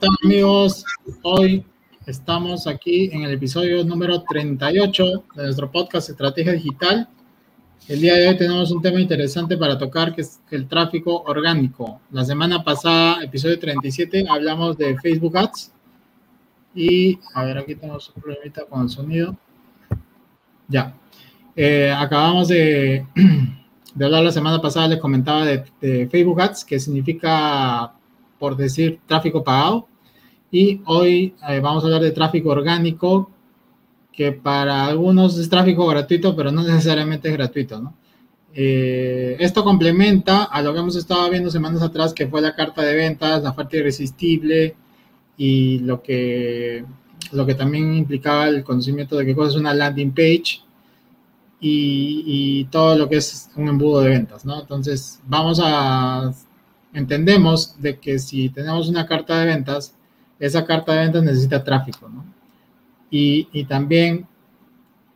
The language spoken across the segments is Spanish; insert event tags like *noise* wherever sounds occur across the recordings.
están amigos? Hoy estamos aquí en el episodio número 38 de nuestro podcast Estrategia Digital. El día de hoy tenemos un tema interesante para tocar que es el tráfico orgánico. La semana pasada, episodio 37, hablamos de Facebook Ads. Y a ver, aquí tenemos un problemita con el sonido. Ya. Eh, acabamos de, *clears throat* de, hablar la semana pasada, les comentaba de, de Facebook Ads, que significa por decir tráfico pagado. Y hoy eh, vamos a hablar de tráfico orgánico, que para algunos es tráfico gratuito, pero no *laughs* necesariamente es gratuito, ¿no? Eh, esto complementa a lo que hemos estado viendo semanas atrás, que fue la carta de ventas, la oferta irresistible y lo que, lo que también implicaba el conocimiento de qué cosa es una landing page y, y todo lo que es un embudo de ventas, ¿no? Entonces, vamos a entendemos de que si tenemos una carta de ventas, esa carta de ventas necesita tráfico, ¿no? Y, y también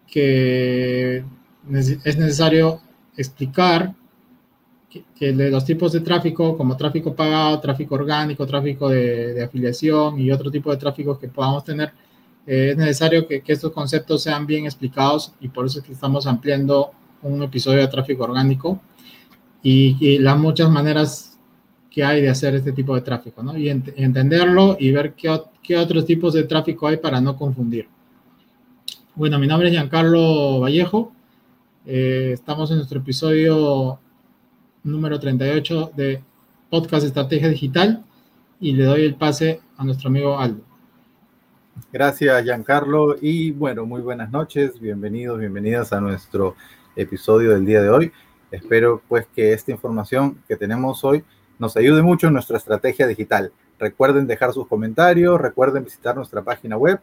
que es necesario explicar que, de los tipos de tráfico, como tráfico pagado, tráfico orgánico, tráfico de, afiliación y otro tipo de tráfico que podamos tener, eh, es necesario que, que, estos conceptos sean bien explicados y por eso es que estamos ampliando un episodio de tráfico orgánico y, y las muchas maneras que hay de hacer este tipo de tráfico, ¿no? Y entenderlo y ver qué, qué, otros tipos de tráfico hay para no confundir. Bueno, mi nombre es Giancarlo Vallejo. Eh, estamos en nuestro episodio número 38 de Podcast Estrategia Digital y le doy el pase a nuestro amigo Aldo. Gracias, Giancarlo. Y bueno, muy buenas noches. Bienvenidos, bienvenidas a nuestro episodio del día de hoy. Espero pues que esta información que tenemos hoy nos ayude mucho en nuestra estrategia digital. Recuerden dejar sus comentarios, recuerden visitar nuestra página web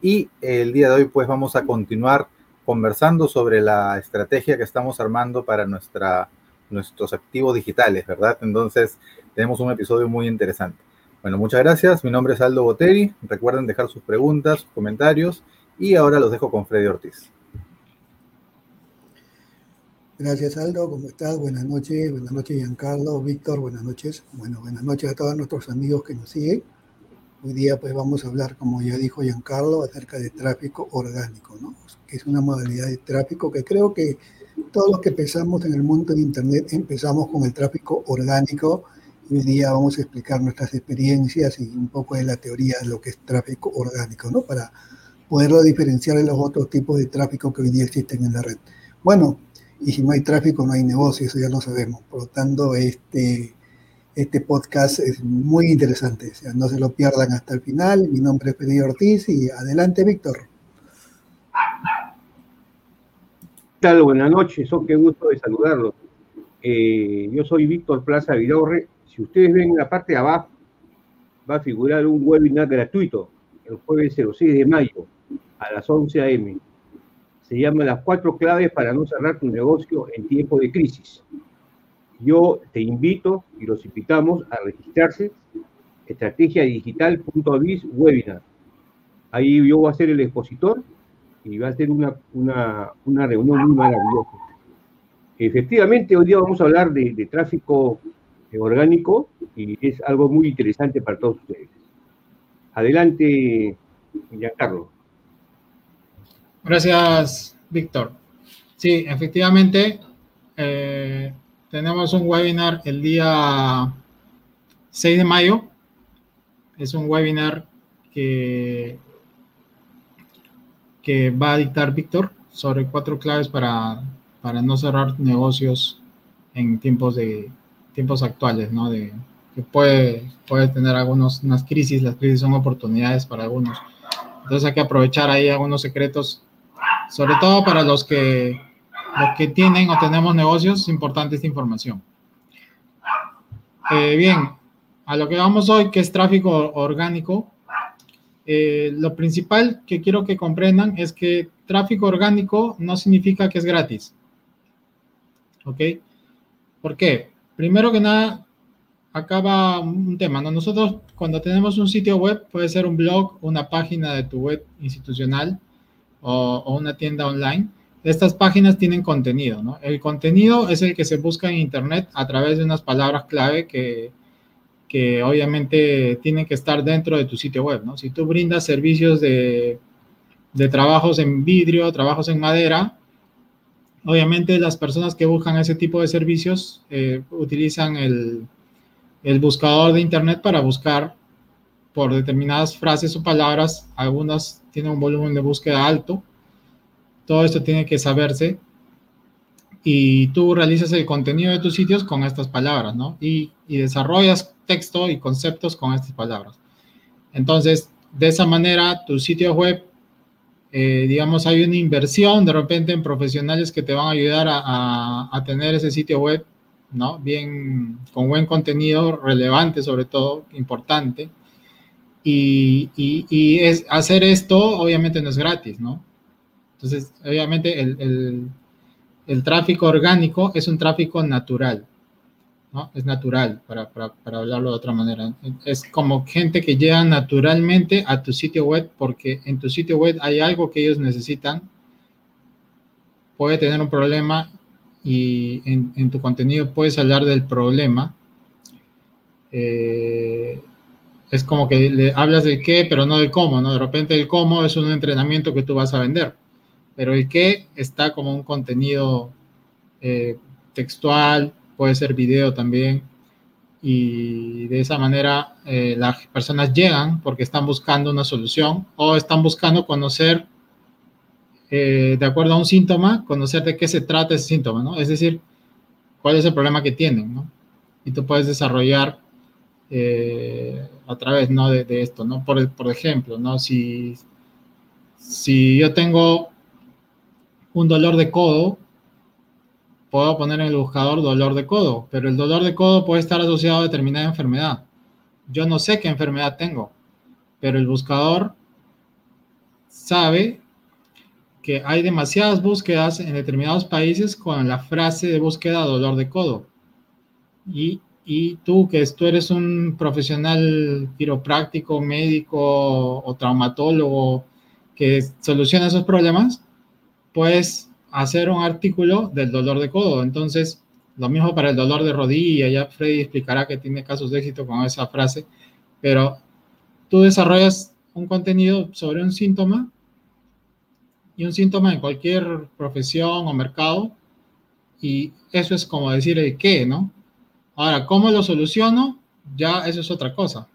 y el día de hoy pues vamos a continuar conversando sobre la estrategia que estamos armando para nuestra, nuestros activos digitales, ¿verdad? Entonces tenemos un episodio muy interesante. Bueno, muchas gracias. Mi nombre es Aldo Boteri. Recuerden dejar sus preguntas, comentarios y ahora los dejo con Freddy Ortiz. Gracias Aldo, ¿cómo estás? Buenas noches, buenas noches Giancarlo, Víctor, buenas noches. Bueno, buenas noches a todos nuestros amigos que nos siguen. Hoy día pues vamos a hablar, como ya dijo Giancarlo, acerca de tráfico orgánico, ¿no? Que es una modalidad de tráfico que creo que todos los que empezamos en el mundo de Internet empezamos con el tráfico orgánico hoy día vamos a explicar nuestras experiencias y un poco de la teoría de lo que es tráfico orgánico, ¿no? Para poderlo diferenciar de los otros tipos de tráfico que hoy día existen en la red. Bueno, y si no hay tráfico no hay negocio, eso ya lo sabemos. Por lo tanto, este, este podcast es muy interesante, o sea, no se lo pierdan hasta el final. Mi nombre es Pedro Ortiz y adelante, Víctor. ¿Qué tal? Buenas noches, oh, qué gusto de saludarlos. Eh, yo soy Víctor Plaza Vidorre. Si ustedes ven en la parte de abajo, va a figurar un webinar gratuito el jueves 06 de mayo a las 11 a.m se llama Las cuatro claves para no cerrar tu negocio en tiempo de crisis. Yo te invito y los invitamos a registrarse estrategiadigital.biz webinar. Ahí yo voy a ser el expositor y va a ser una, una, una reunión muy maravillosa. Efectivamente, hoy día vamos a hablar de, tráfico orgánico y es algo muy interesante para todos ustedes. Adelante, Giancarlo. Gracias, Víctor. Sí, efectivamente, eh, tenemos un webinar el día 6 de mayo. Es un webinar que, que va a dictar Víctor sobre cuatro claves para, para no cerrar negocios en tiempos de tiempos actuales, ¿no? De, que puede, puede tener algunas unas crisis, las crisis son oportunidades para algunos. Entonces hay que aprovechar ahí algunos secretos sobre todo para los que, los que tienen o tenemos negocios, es importante esta información. Eh, bien, a lo que vamos hoy, que es tráfico orgánico, eh, lo principal que quiero que comprendan es que tráfico orgánico no significa que es gratis. ¿Ok? ¿Por qué? Primero que nada, acaba un tema, ¿no? Nosotros cuando tenemos un sitio web, puede ser un blog, una página de tu web institucional, o, una tienda online, estas páginas tienen contenido, ¿no? El contenido es el que se busca en Internet a través de unas palabras clave que, que obviamente tienen que estar dentro de tu sitio web, ¿no? Si tú brindas servicios de, de trabajos en vidrio, trabajos en madera, obviamente las personas que buscan ese tipo de servicios eh, utilizan el, el buscador de Internet para buscar por determinadas frases o palabras, algunas tienen un volumen de búsqueda alto. Todo esto tiene que saberse y tú realizas el contenido de tus sitios con estas palabras, ¿no? Y, y desarrollas texto y conceptos con estas palabras. Entonces, de esa manera, tu sitio web, eh, digamos, hay una inversión de repente en profesionales que te van a ayudar a, a, a tener ese sitio web, ¿no? Bien, con buen contenido, relevante sobre todo, importante y, y, es, hacer esto obviamente no es gratis, ¿no? Entonces, obviamente el, el, el, tráfico orgánico es un tráfico natural, ¿no? Es natural, para, para, para, hablarlo de otra manera. Es como gente que llega naturalmente a tu sitio web porque en tu sitio web hay algo que ellos necesitan, puede tener un problema y en, en tu contenido puedes hablar del problema. Eh, es como que le hablas del qué, pero no del cómo, ¿no? De repente el cómo es un entrenamiento que tú vas a vender, pero el qué está como un contenido eh, textual, puede ser video también, y de esa manera eh, las personas llegan porque están buscando una solución o están buscando conocer, eh, de acuerdo a un síntoma, conocer de qué se trata ese síntoma, ¿no? Es decir, cuál es el problema que tienen, ¿no? Y tú puedes desarrollar eh, a través ¿no? de, de, esto, ¿no? Por, por ejemplo, ¿no? Si, si yo tengo un dolor de codo, puedo poner en el buscador dolor de codo, pero el dolor de codo puede estar asociado a determinada enfermedad. Yo no sé qué enfermedad tengo, pero el buscador sabe que hay demasiadas búsquedas en determinados países con la frase de búsqueda dolor de codo. Y y tú, que tú eres un profesional quiropráctico, médico o traumatólogo que soluciona esos problemas, puedes hacer un artículo del dolor de codo. Entonces, lo mismo para el dolor de rodilla, ya Freddy explicará que tiene casos de éxito con esa frase, pero tú desarrollas un contenido sobre un síntoma y un síntoma en cualquier profesión o mercado, y eso es como decir el qué, ¿no? Ahora, ¿cómo lo soluciono? Ya eso es otra cosa.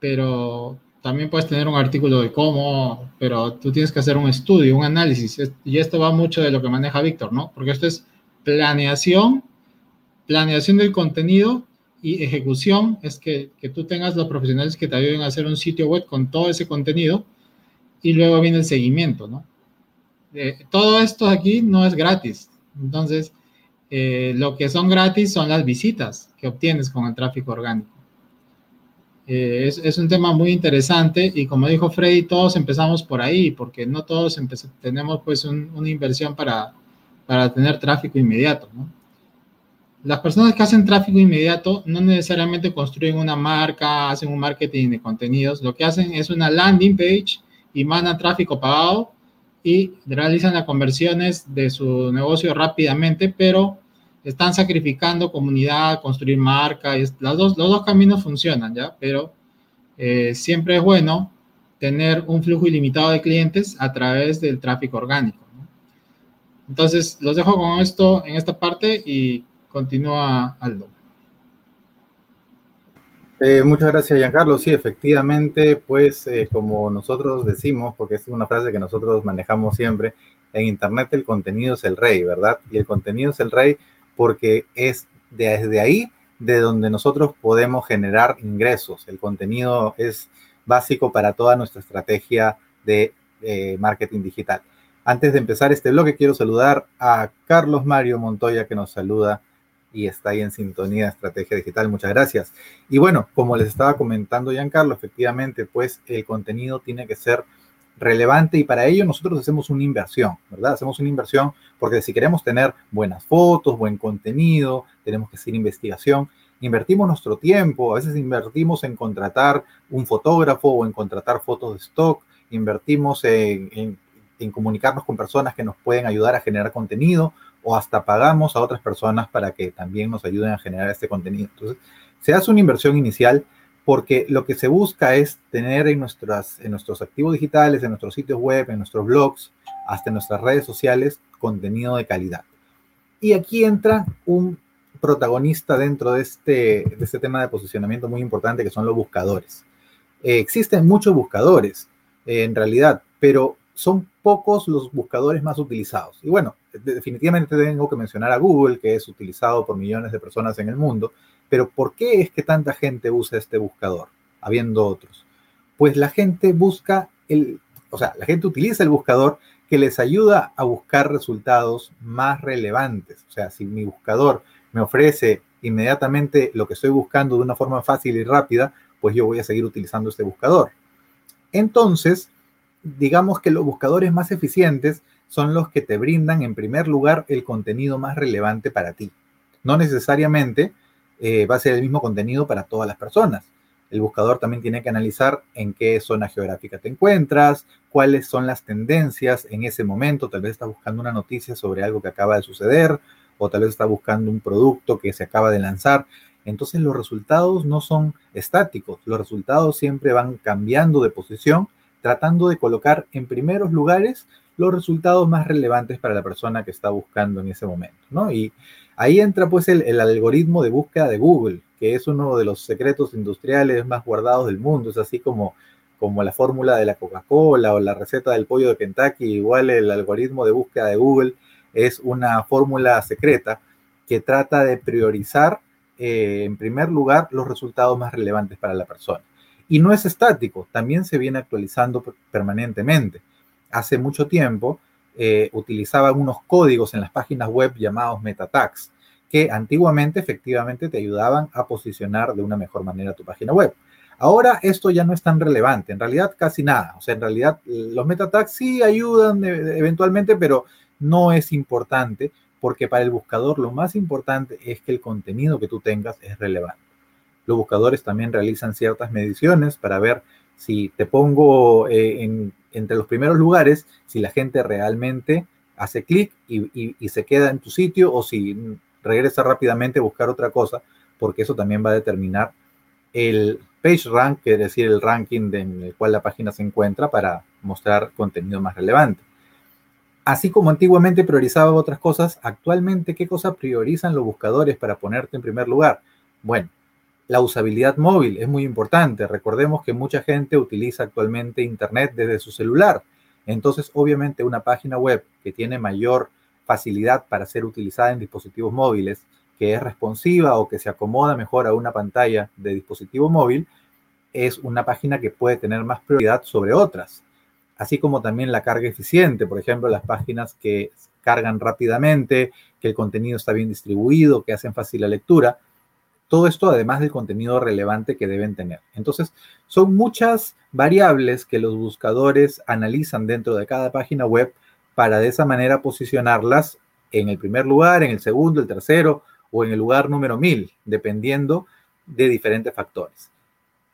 Pero también puedes tener un artículo de cómo, pero tú tienes que hacer un estudio, un análisis. Y esto va mucho de lo que maneja Víctor, ¿no? Porque esto es planeación, planeación del contenido y ejecución. Es que, que tú tengas los profesionales que te ayuden a hacer un sitio web con todo ese contenido y luego viene el seguimiento, ¿no? Eh, todo esto aquí no es gratis. Entonces, eh, lo que son gratis son las visitas que obtienes con el tráfico orgánico. Eh, es, un tema muy interesante y como dijo Freddy, todos empezamos por ahí, porque no todos tenemos pues un, una inversión para, para tener tráfico inmediato. Las personas que hacen tráfico inmediato no necesariamente construyen una marca, hacen un marketing de contenidos, lo que hacen es una landing page y mandan tráfico pagado y realizan las conversiones de su negocio rápidamente, pero están sacrificando comunidad, construir marca, y dos, los dos caminos funcionan, ¿ya? Pero eh, siempre es bueno tener un flujo ilimitado de clientes a través del tráfico orgánico. ¿no? Entonces, los dejo con esto en esta parte y continúa Aldo. Eh, muchas gracias, Giancarlo. Sí, efectivamente, pues eh, como nosotros decimos, porque es una frase que nosotros manejamos siempre, en Internet el contenido es el rey, ¿verdad? Y el contenido es el rey porque es desde ahí de donde nosotros podemos generar ingresos. El contenido es básico para toda nuestra estrategia de eh, marketing digital. Antes de empezar este bloque, quiero saludar a Carlos Mario Montoya que nos saluda y está ahí en sintonía estrategia digital. Muchas gracias. Y bueno, como les estaba comentando Giancarlo, efectivamente, pues el contenido tiene que ser relevante y para ello nosotros hacemos una inversión, ¿verdad? Hacemos una inversión porque si queremos tener buenas fotos, buen contenido, tenemos que hacer investigación, invertimos nuestro tiempo, a veces invertimos en contratar un fotógrafo o en contratar fotos de stock, invertimos en, comunicarnos con personas que nos pueden ayudar a generar contenido o hasta pagamos a otras personas para que también nos ayuden a generar este contenido. Entonces, se hace una inversión inicial porque lo que se busca es tener en, nuestras, en nuestros activos digitales, en nuestros sitios web, en nuestros blogs, hasta en nuestras redes sociales, contenido de calidad. Y aquí entra un protagonista dentro de este, de este tema de posicionamiento muy importante que son los buscadores. Eh, existen muchos buscadores, eh, en realidad, pero son pocos los buscadores más utilizados. Y bueno, definitivamente tengo que mencionar a Google, que es utilizado por millones de personas en el mundo, pero ¿por qué es que tanta gente usa este buscador, habiendo otros? Pues la gente busca el, o sea, la gente utiliza el buscador que les ayuda a buscar resultados más relevantes. O sea, si mi buscador me ofrece inmediatamente lo que estoy buscando de una forma fácil y rápida, pues yo voy a seguir utilizando este buscador. Entonces, digamos que los buscadores más eficientes son los que te brindan en primer lugar el contenido más relevante para ti. No necesariamente eh, va a ser el mismo contenido para todas las personas. El buscador también tiene que analizar en qué zona geográfica te encuentras, cuáles son las tendencias en ese momento. Tal vez estás buscando una noticia sobre algo que acaba de suceder o tal vez estás buscando un producto que se acaba de lanzar. Entonces los resultados no son estáticos, los resultados siempre van cambiando de posición tratando de colocar en primeros lugares los resultados más relevantes para la persona que está buscando en ese momento, ¿no? Y ahí entra pues el, algoritmo de búsqueda de Google, que es uno de los secretos industriales más guardados del mundo, es así como, como la fórmula de la Coca-Cola o la receta del pollo de Kentucky, igual el algoritmo de búsqueda de Google es una fórmula secreta que trata de priorizar eh, en primer lugar los resultados más relevantes para la persona. Y no es estático, también se viene actualizando permanentemente. Hace mucho tiempo eh, utilizaban unos códigos en las páginas web llamados meta tags, que antiguamente efectivamente te ayudaban a posicionar de una mejor manera tu página web. Ahora esto ya no es tan relevante, en realidad casi nada. O sea, en realidad los meta tags sí ayudan eventualmente, pero no es importante porque para el buscador lo más importante es que el contenido que tú tengas es relevante. Los buscadores también realizan ciertas mediciones para ver si te pongo eh, entre los primeros lugares, si la gente realmente hace clic y, se queda en tu sitio o si regresa rápidamente a buscar otra cosa, porque eso también va a determinar el page rank, es decir, el ranking en el cual la página se encuentra para mostrar contenido más relevante. Así como antiguamente priorizaba otras cosas, actualmente, ¿qué cosas priorizan los buscadores para ponerte en primer lugar? Bueno, la usabilidad móvil es muy importante. Recordemos que mucha gente utiliza actualmente Internet desde su celular. Entonces, obviamente, una página web que tiene mayor facilidad para ser utilizada en dispositivos móviles, que es responsiva o que se acomoda mejor a una pantalla de dispositivo móvil, es una página que puede tener más prioridad sobre otras. Así como también la carga eficiente, por ejemplo, las páginas que cargan rápidamente, que el contenido está bien distribuido, que hacen fácil la lectura, todo esto además del contenido relevante que deben tener. Entonces, son muchas variables que los buscadores analizan dentro de cada página web para de esa manera posicionarlas en el primer lugar, en el segundo, el tercero o en el lugar número mil, dependiendo de diferentes factores.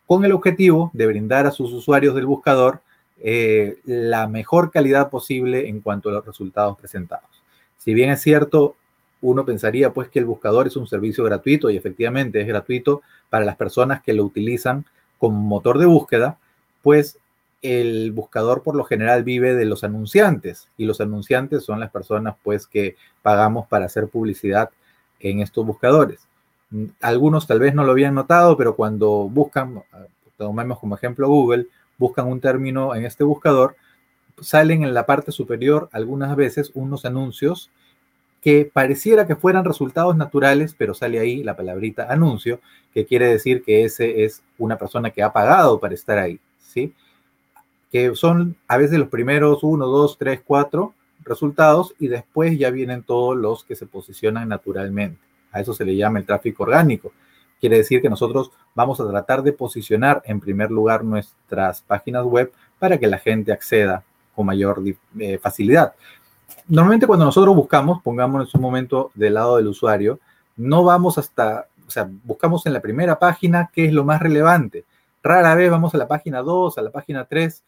Con el objetivo de brindar a sus usuarios del buscador eh, la mejor calidad posible en cuanto a los resultados presentados. Si bien es cierto, uno pensaría pues que el buscador es un servicio gratuito y efectivamente es gratuito para las personas que lo utilizan como motor de búsqueda, pues el buscador por lo general vive de los anunciantes y los anunciantes son las personas pues que pagamos para hacer publicidad en estos buscadores. Algunos tal vez no lo habían notado, pero cuando buscan, tomemos como ejemplo Google, buscan un término en este buscador, salen en la parte superior algunas veces unos anuncios que pareciera que fueran resultados naturales, pero sale ahí la palabrita anuncio, que quiere decir que ese es una persona que ha pagado para estar ahí, ¿sí? Que son a veces los primeros uno, dos, tres, cuatro resultados y después ya vienen todos los que se posicionan naturalmente. A eso se le llama el tráfico orgánico. Quiere decir que nosotros vamos a tratar de posicionar en primer lugar nuestras páginas web para que la gente acceda con mayor eh, facilidad normalmente cuando nosotros buscamos, pongamos en un momento del lado del usuario, no vamos hasta, o sea, buscamos en la primera página qué es lo más relevante. Rara vez vamos a la página 2, a la página 3,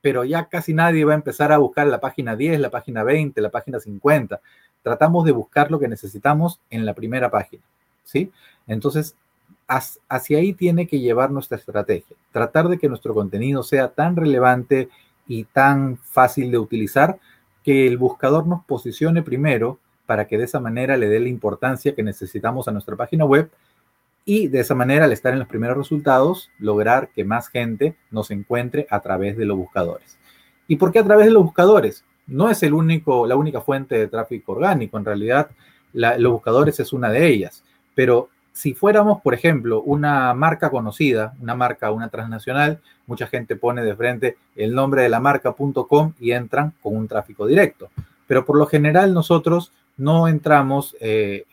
pero ya casi nadie va a empezar a buscar la página 10, la página 20, la página 50. tratamos de buscar lo que necesitamos en la primera página, ¿sí? Entonces, hacia ahí tiene que llevar nuestra estrategia. Tratar de que nuestro contenido sea tan relevante y tan fácil de utilizar que el buscador nos posicione primero para que de esa manera le dé la importancia que necesitamos a nuestra página web y de esa manera, al estar en los primeros resultados, lograr que más gente nos encuentre a través de los buscadores. ¿Y por qué a través de los buscadores? No es el único, la única fuente de tráfico orgánico, en realidad los buscadores es una de ellas, pero si fuéramos, por ejemplo, una marca conocida, una marca, una transnacional, mucha gente pone de frente el nombre de la marca.com y entran con un tráfico directo. Pero por lo general nosotros no entramos, eh,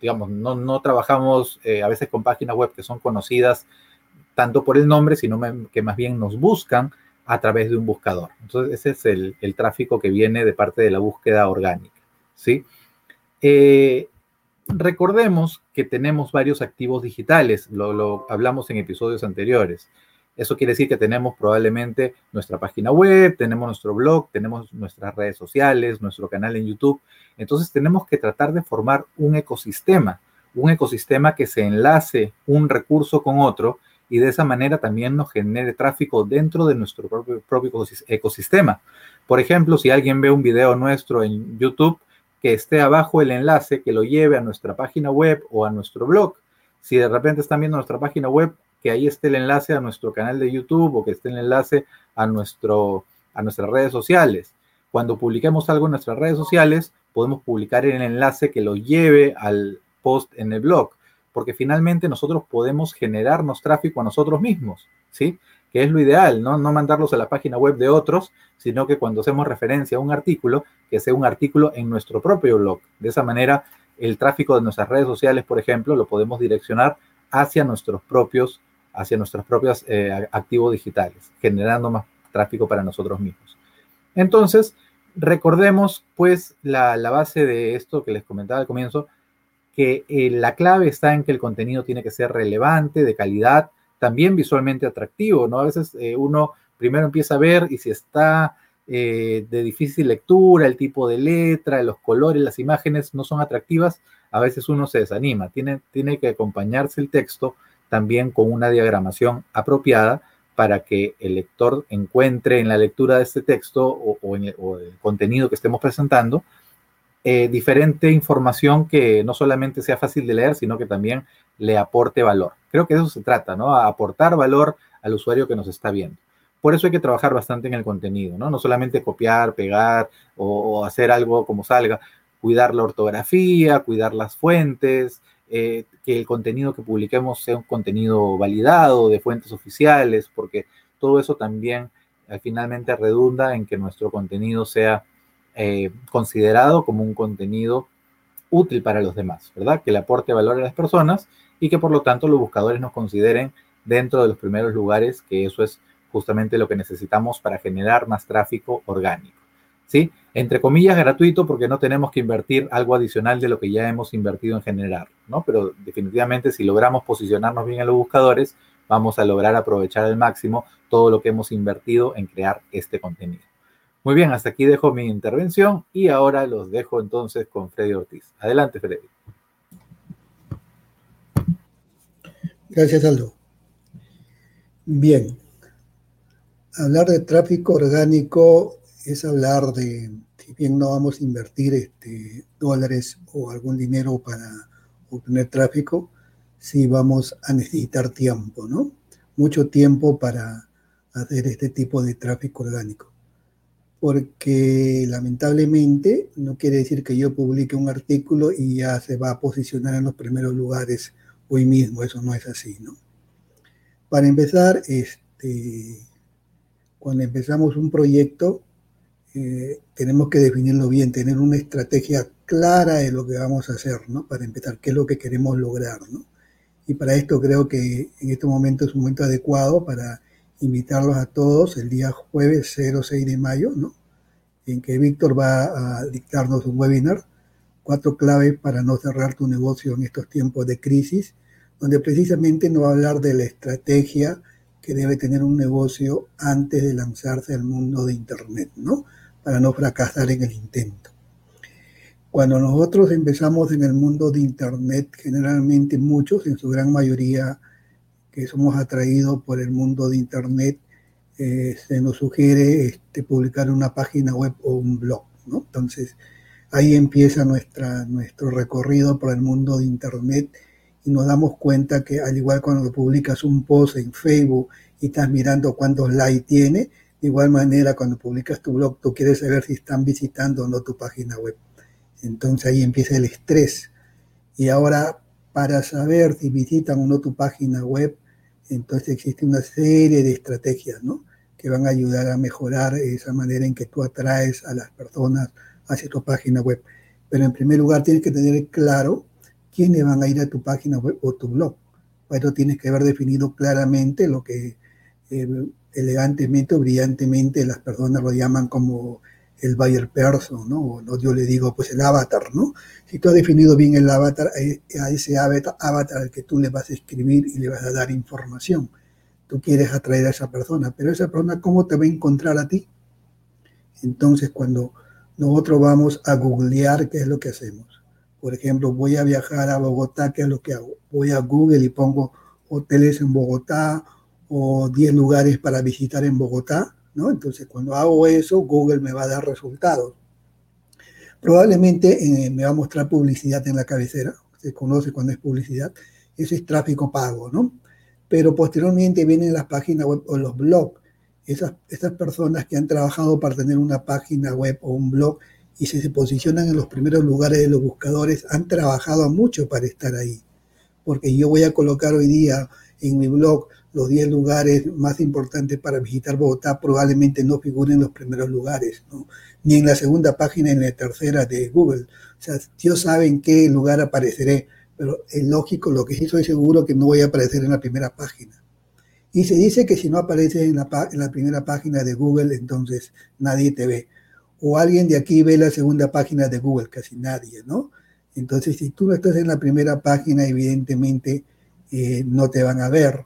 digamos, no, trabajamos eh, a veces con páginas web que son conocidas tanto por el nombre, sino que más bien nos buscan a través de un buscador. Entonces, ese es el, tráfico que viene de parte de la búsqueda orgánica. ¿sí? Eh, recordemos que tenemos varios activos digitales, lo, hablamos en episodios anteriores. Eso quiere decir que tenemos probablemente nuestra página web, tenemos nuestro blog, tenemos nuestras redes sociales, nuestro canal en YouTube. Entonces tenemos que tratar de formar un ecosistema, un ecosistema que se enlace un recurso con otro y de esa manera también nos genere tráfico dentro de nuestro propio, ecosistema. Por ejemplo, si alguien ve un video nuestro en YouTube, que esté abajo el enlace que lo lleve a nuestra página web o a nuestro blog. Si de repente están viendo nuestra página web, que ahí esté el enlace a nuestro canal de YouTube o que esté el enlace a, nuestro, a nuestras redes sociales. Cuando publiquemos algo en nuestras redes sociales, podemos publicar el enlace que lo lleve al post en el blog, porque finalmente nosotros podemos generarnos tráfico a nosotros mismos, ¿sí? que es lo ideal, ¿no? No mandarlos a la página web de otros, sino que cuando hacemos referencia a un artículo, que sea un artículo en nuestro propio blog. De esa manera, el tráfico de nuestras redes sociales, por ejemplo, lo podemos direccionar hacia nuestros propios, hacia nuestros propios eh, activos digitales, generando más tráfico para nosotros mismos. Entonces, recordemos, pues, la, base de esto que les comentaba al comienzo, que eh, la clave está en que el contenido tiene que ser relevante, de calidad, también visualmente atractivo, ¿no? A veces eh, uno primero empieza a ver y si está eh, de difícil lectura, el tipo de letra, los colores, las imágenes no son atractivas, a veces uno se desanima. Tiene, tiene que acompañarse el texto también con una diagramación apropiada para que el lector encuentre en la lectura de este texto o, en el, contenido que estemos presentando eh, diferente información que no solamente sea fácil de leer, sino que también le aporte valor. Creo que de eso se trata, ¿no? A aportar valor al usuario que nos está viendo. Por eso hay que trabajar bastante en el contenido, ¿no? No solamente copiar, pegar o, hacer algo como salga, cuidar la ortografía, cuidar las fuentes, eh, que el contenido que publiquemos sea un contenido validado de fuentes oficiales, porque todo eso también eh, finalmente redunda en que nuestro contenido sea eh, considerado como un contenido útil para los demás, ¿verdad? Que le aporte valor a las personas y que por lo tanto los buscadores nos consideren dentro de los primeros lugares, que eso es justamente lo que necesitamos para generar más tráfico orgánico. ¿Sí? Entre comillas, gratuito porque no tenemos que invertir algo adicional de lo que ya hemos invertido en generar, ¿no? Pero definitivamente si logramos posicionarnos bien en los buscadores, vamos a lograr aprovechar al máximo todo lo que hemos invertido en crear este contenido. Muy bien, hasta aquí dejo mi intervención y ahora los dejo entonces con Freddy Ortiz. Adelante, Freddy. Gracias, Aldo. Bien. Hablar de tráfico orgánico es hablar de, si bien no vamos a invertir este, dólares o algún dinero para obtener tráfico, sí vamos a necesitar tiempo, ¿no? Mucho tiempo para hacer este tipo de tráfico orgánico. Porque lamentablemente no quiere decir que yo publique un artículo y ya se va a posicionar en los primeros lugares hoy mismo, eso no es así, ¿no? Para empezar, este, cuando empezamos un proyecto, eh, tenemos que definirlo bien, tener una estrategia clara de lo que vamos a hacer, ¿no? Para empezar, qué es lo que queremos lograr, ¿no? Y para esto creo que en este momento es un momento adecuado para invitarlos a todos el día jueves 06 de mayo, ¿no? En que Víctor va a dictarnos un webinar cuatro claves para no cerrar tu negocio en estos tiempos de crisis, donde precisamente nos va a hablar de la estrategia que debe tener un negocio antes de lanzarse al mundo de Internet, ¿no? Para no fracasar en el intento. Cuando nosotros empezamos en el mundo de Internet, generalmente muchos, en su gran mayoría, que somos atraídos por el mundo de Internet, eh, se nos sugiere este, publicar una página web o un blog. ¿no? Entonces, ahí empieza nuestra, nuestro recorrido por el mundo de Internet y nos damos cuenta que al igual cuando publicas un post en Facebook y estás mirando cuántos likes tiene, de igual manera cuando publicas tu blog tú quieres saber si están visitando o no tu página web. Entonces ahí empieza el estrés. Y ahora para saber si visitan o no tu página web, entonces existe una serie de estrategias, ¿no? Que van a ayudar a mejorar esa manera en que tú atraes a las personas hacia tu página web. Pero en primer lugar tienes que tener claro quiénes van a ir a tu página web o tu blog. Para tienes que haber definido claramente lo que eh, elegantemente o brillantemente las personas lo llaman como el buyer person, ¿no? ¿no? Yo le digo, pues el avatar, ¿no? Si tú has definido bien el avatar, a ese avatar, avatar al que tú le vas a escribir y le vas a dar información, tú quieres atraer a esa persona, pero esa persona, ¿cómo te va a encontrar a ti? Entonces, cuando nosotros vamos a googlear, ¿qué es lo que hacemos? Por ejemplo, voy a viajar a Bogotá, ¿qué es lo que hago? Voy a Google y pongo hoteles en Bogotá o 10 lugares para visitar en Bogotá entonces, cuando hago eso, Google me va a dar resultados. Probablemente eh, me va a mostrar publicidad en la cabecera, se conoce cuando es publicidad, eso es tráfico pago, ¿no? Pero posteriormente vienen las páginas web o los blogs. Esas, esas personas que han trabajado para tener una página web o un blog y se, posicionan en los primeros lugares de los buscadores, han trabajado mucho para estar ahí. Porque yo voy a colocar hoy día en mi blog los 10 lugares más importantes para visitar Bogotá probablemente no figuren en los primeros lugares, ni en la segunda página ni en la tercera de Google. O sea, Dios sabe en qué lugar apareceré, pero es lógico, lo que sí estoy seguro que no voy a aparecer en la primera página. Y se dice que si no apareces en la, en la primera página de Google, entonces nadie te ve. O alguien de aquí ve la segunda página de Google, casi nadie, ¿no? Entonces, si tú no estás en la primera página, evidentemente eh, no te van a ver.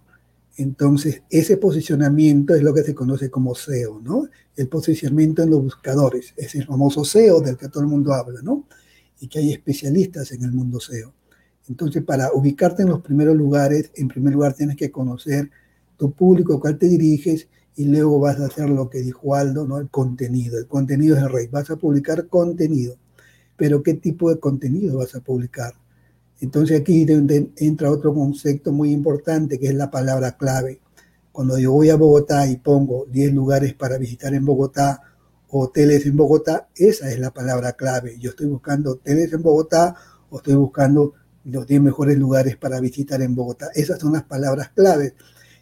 Entonces, ese posicionamiento es lo que se conoce como SEO, ¿no? El posicionamiento en los buscadores, es el famoso SEO del que todo el mundo habla, ¿no? Y que hay especialistas en el mundo SEO. Entonces, para ubicarte en los primeros lugares, en primer lugar tienes que conocer tu público, cuál te diriges, y luego vas a hacer lo que dijo Aldo, ¿no? El contenido. El contenido es el rey. Vas a publicar contenido. Pero ¿qué tipo de contenido vas a publicar? Entonces aquí entra otro concepto muy importante que es la palabra clave. Cuando yo voy a Bogotá y pongo 10 lugares para visitar en Bogotá, hoteles en Bogotá, esa es la palabra clave. Yo estoy buscando hoteles en Bogotá o estoy buscando los 10 mejores lugares para visitar en Bogotá. Esas son las palabras claves.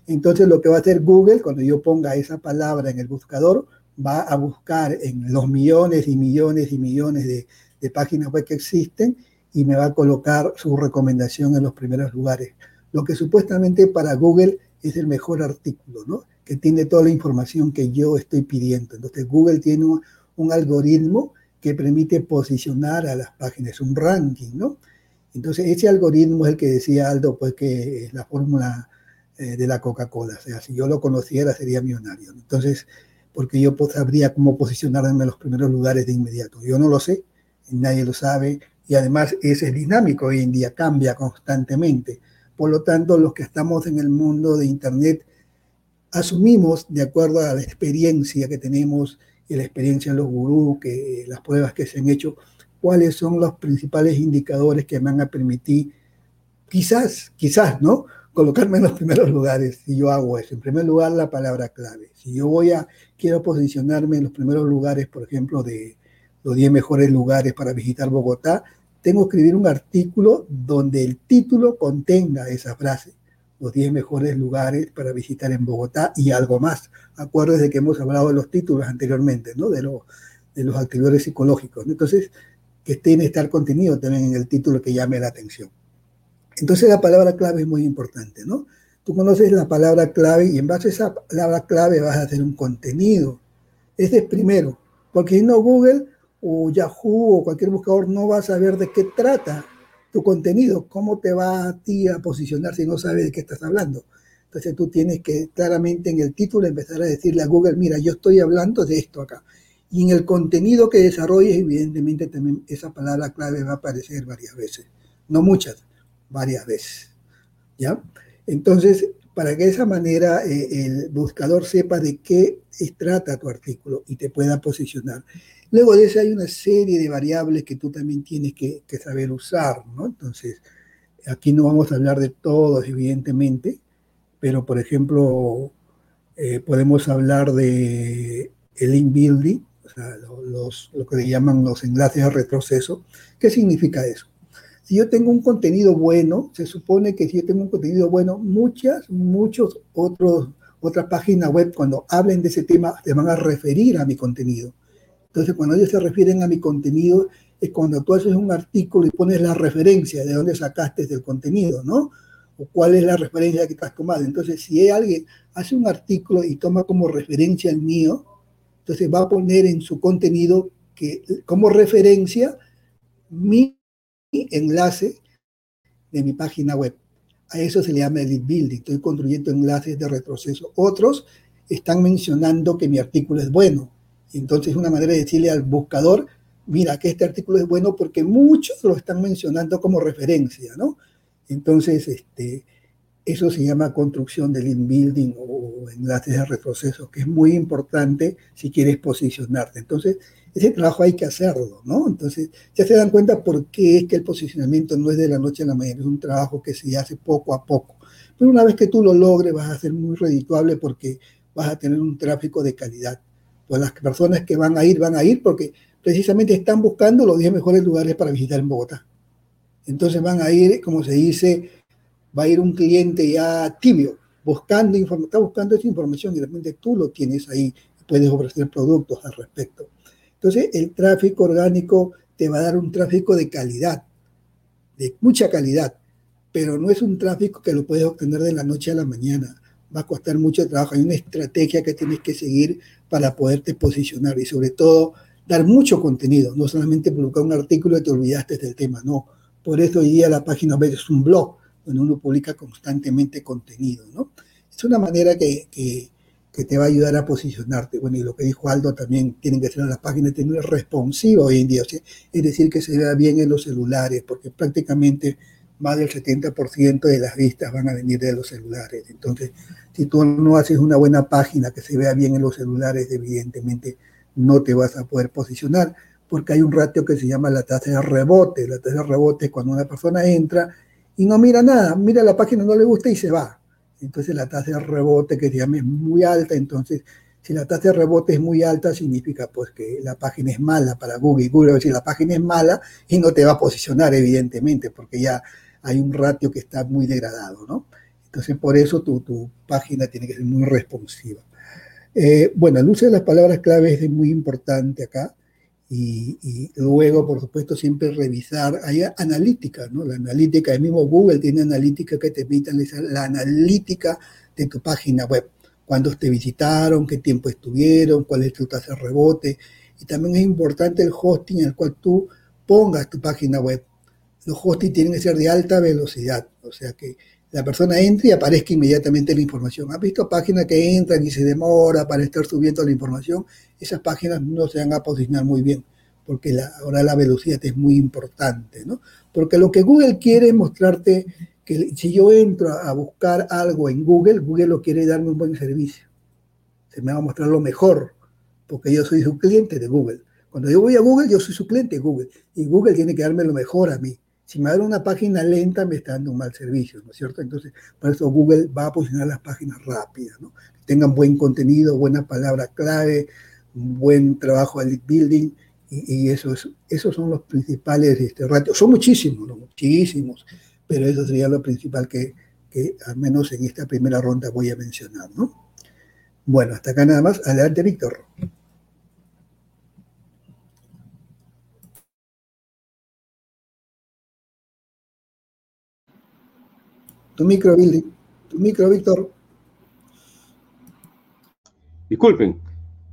Entonces lo que va a hacer Google cuando yo ponga esa palabra en el buscador, va a buscar en los millones y millones y millones de, de páginas web que existen y me va a colocar su recomendación en los primeros lugares. Lo que supuestamente para Google es el mejor artículo, ¿no? Que tiene toda la información que yo estoy pidiendo. Entonces Google tiene un, algoritmo que permite posicionar a las páginas, un ranking, ¿no? Entonces ese algoritmo es el que decía Aldo, pues que es la fórmula eh, de la Coca-Cola. O sea, si yo lo conociera sería millonario. Entonces, porque yo sabría cómo posicionarme en los primeros lugares de inmediato. Yo no lo sé, nadie lo sabe, y además es dinámico hoy en día, cambia constantemente. Por lo tanto, los que estamos en el mundo de Internet asumimos, de acuerdo a la experiencia que tenemos y la experiencia de los gurús, que las pruebas que se han hecho, cuáles son los principales indicadores que me van a permitir, quizás, quizás, ¿no? Colocarme en los primeros lugares si yo hago eso. En primer lugar, la palabra clave. Si yo voy a, quiero posicionarme en los primeros lugares, por ejemplo, de los 10 mejores lugares para visitar Bogotá, tengo que escribir un artículo donde el título contenga esa frase, los 10 mejores lugares para visitar en Bogotá y algo más. Acuérdense que hemos hablado de los títulos anteriormente, ¿no? De, de los activadores psicológicos. Entonces, que en estar contenido también en el título que llame la atención. Entonces, la palabra clave es muy importante, ¿no? Tú conoces la palabra clave y en base a esa palabra clave vas a hacer un contenido. Ese es primero, porque si no, Google o Yahoo o cualquier buscador no va a saber de qué trata tu contenido, cómo te va a ti a posicionar si no sabes de qué estás hablando. Entonces tú tienes que claramente en el título empezar a decirle a Google, mira, yo estoy hablando de esto acá. Y en el contenido que desarrolles, evidentemente también esa palabra clave va a aparecer varias veces. No muchas, varias veces. ¿Ya? Entonces, para que de esa manera eh, el buscador sepa de qué trata tu artículo y te pueda posicionar. Luego de eso hay una serie de variables que tú también tienes que, saber usar, ¿no? Entonces, aquí no vamos a hablar de todos, evidentemente, pero por ejemplo, eh, podemos hablar de el link building, o sea, los, lo que le llaman los enlaces de retroceso. ¿Qué significa eso? Si yo tengo un contenido bueno, se supone que si yo tengo un contenido bueno, muchas, muchos otros, otras páginas web cuando hablen de ese tema te van a referir a mi contenido. Entonces, cuando ellos se refieren a mi contenido, es cuando tú haces un artículo y pones la referencia de dónde sacaste el contenido, ¿no? O cuál es la referencia que has tomado. Entonces, si alguien hace un artículo y toma como referencia el mío, entonces va a poner en su contenido que como referencia mi enlace de mi página web. A eso se le llama lead building. Estoy construyendo enlaces de retroceso. Otros están mencionando que mi artículo es bueno. Entonces, una manera de decirle al buscador, mira, que este artículo es bueno porque muchos lo están mencionando como referencia, ¿no? Entonces, este, eso se llama construcción de link building o enlaces de retroceso, que es muy importante si quieres posicionarte. Entonces, ese trabajo hay que hacerlo, ¿no? Entonces, ya se dan cuenta por qué es que el posicionamiento no es de la noche a la mañana, es un trabajo que se hace poco a poco. Pero una vez que tú lo logres, vas a ser muy redituable porque vas a tener un tráfico de calidad. Pues las personas que van a ir, van a ir porque precisamente están buscando los 10 mejores lugares para visitar en Bogotá. Entonces van a ir, como se dice, va a ir un cliente ya tibio, buscando está buscando esa información y de repente tú lo tienes ahí, puedes ofrecer productos al respecto. Entonces, el tráfico orgánico te va a dar un tráfico de calidad, de mucha calidad, pero no es un tráfico que lo puedes obtener de la noche a la mañana. Va a costar mucho trabajo. Hay una estrategia que tienes que seguir para poderte posicionar y sobre todo dar mucho contenido, no solamente publicar un artículo y te olvidaste del tema, no. Por eso hoy día la página web es un blog, donde uno publica constantemente contenido, ¿no? Es una manera que, que que te va a ayudar a posicionarte. Bueno, y lo que dijo Aldo también, tienen que ser las páginas tener responsivo hoy en día, es decir, que se vea bien en los celulares, porque prácticamente más del 70% de las vistas van a venir de los celulares. Entonces, si tú no haces una buena página que se vea bien en los celulares, evidentemente no te vas a poder posicionar, porque hay un ratio que se llama la tasa de rebote. La tasa de rebote es cuando una persona entra y no mira nada, mira la página, no le gusta y se va entonces la tasa de rebote que se llama es muy alta, entonces si la tasa de rebote es muy alta significa pues que la página es mala para Google. Google a decir la página es mala y no te va a posicionar evidentemente porque ya hay un ratio que está muy degradado, ¿no? Entonces por eso tu, tu página tiene que ser muy responsiva. Eh, bueno, el uso de las palabras claves es muy importante acá y, luego, por supuesto, siempre revisar, hay analítica, ¿no? La analítica, el mismo Google tiene analítica que te permite la analítica de tu página web, cuándo te visitaron, qué tiempo estuvieron, cuál es tu tasa de rebote, y también es importante el hosting en el cual tú pongas tu página web. Los hosting tienen que ser de alta velocidad, o sea que la persona entre y aparezca inmediatamente la información. ¿Has visto páginas que entran y se demora para estar subiendo la información? Esas páginas no se van a posicionar muy bien, porque ahora la velocidad es muy importante, ¿no? Porque lo que Google quiere es mostrarte que si yo entro a buscar algo en Google, Google lo quiere darme un buen servicio. Se me va a mostrar lo mejor, porque yo soy su cliente de Google. Cuando yo voy a Google, yo soy su cliente de Google, y Google tiene que darme lo mejor a mí si me da una página lenta, me está dando un mal servicio, ¿no es cierto? Entonces, por eso Google va a posicionar las páginas rápidas, ¿no? Que tengan buen contenido, buena palabra clave, buen trabajo de lead building, y, esos, esos son los principales este, ratios. Son muchísimos, muchísimos, pero eso sería lo principal que, que al menos en esta primera ronda voy a mencionar, ¿no? Bueno, hasta acá nada más. Adelante, Víctor. Tu micro, Billy. Tu micro, Víctor. Disculpen.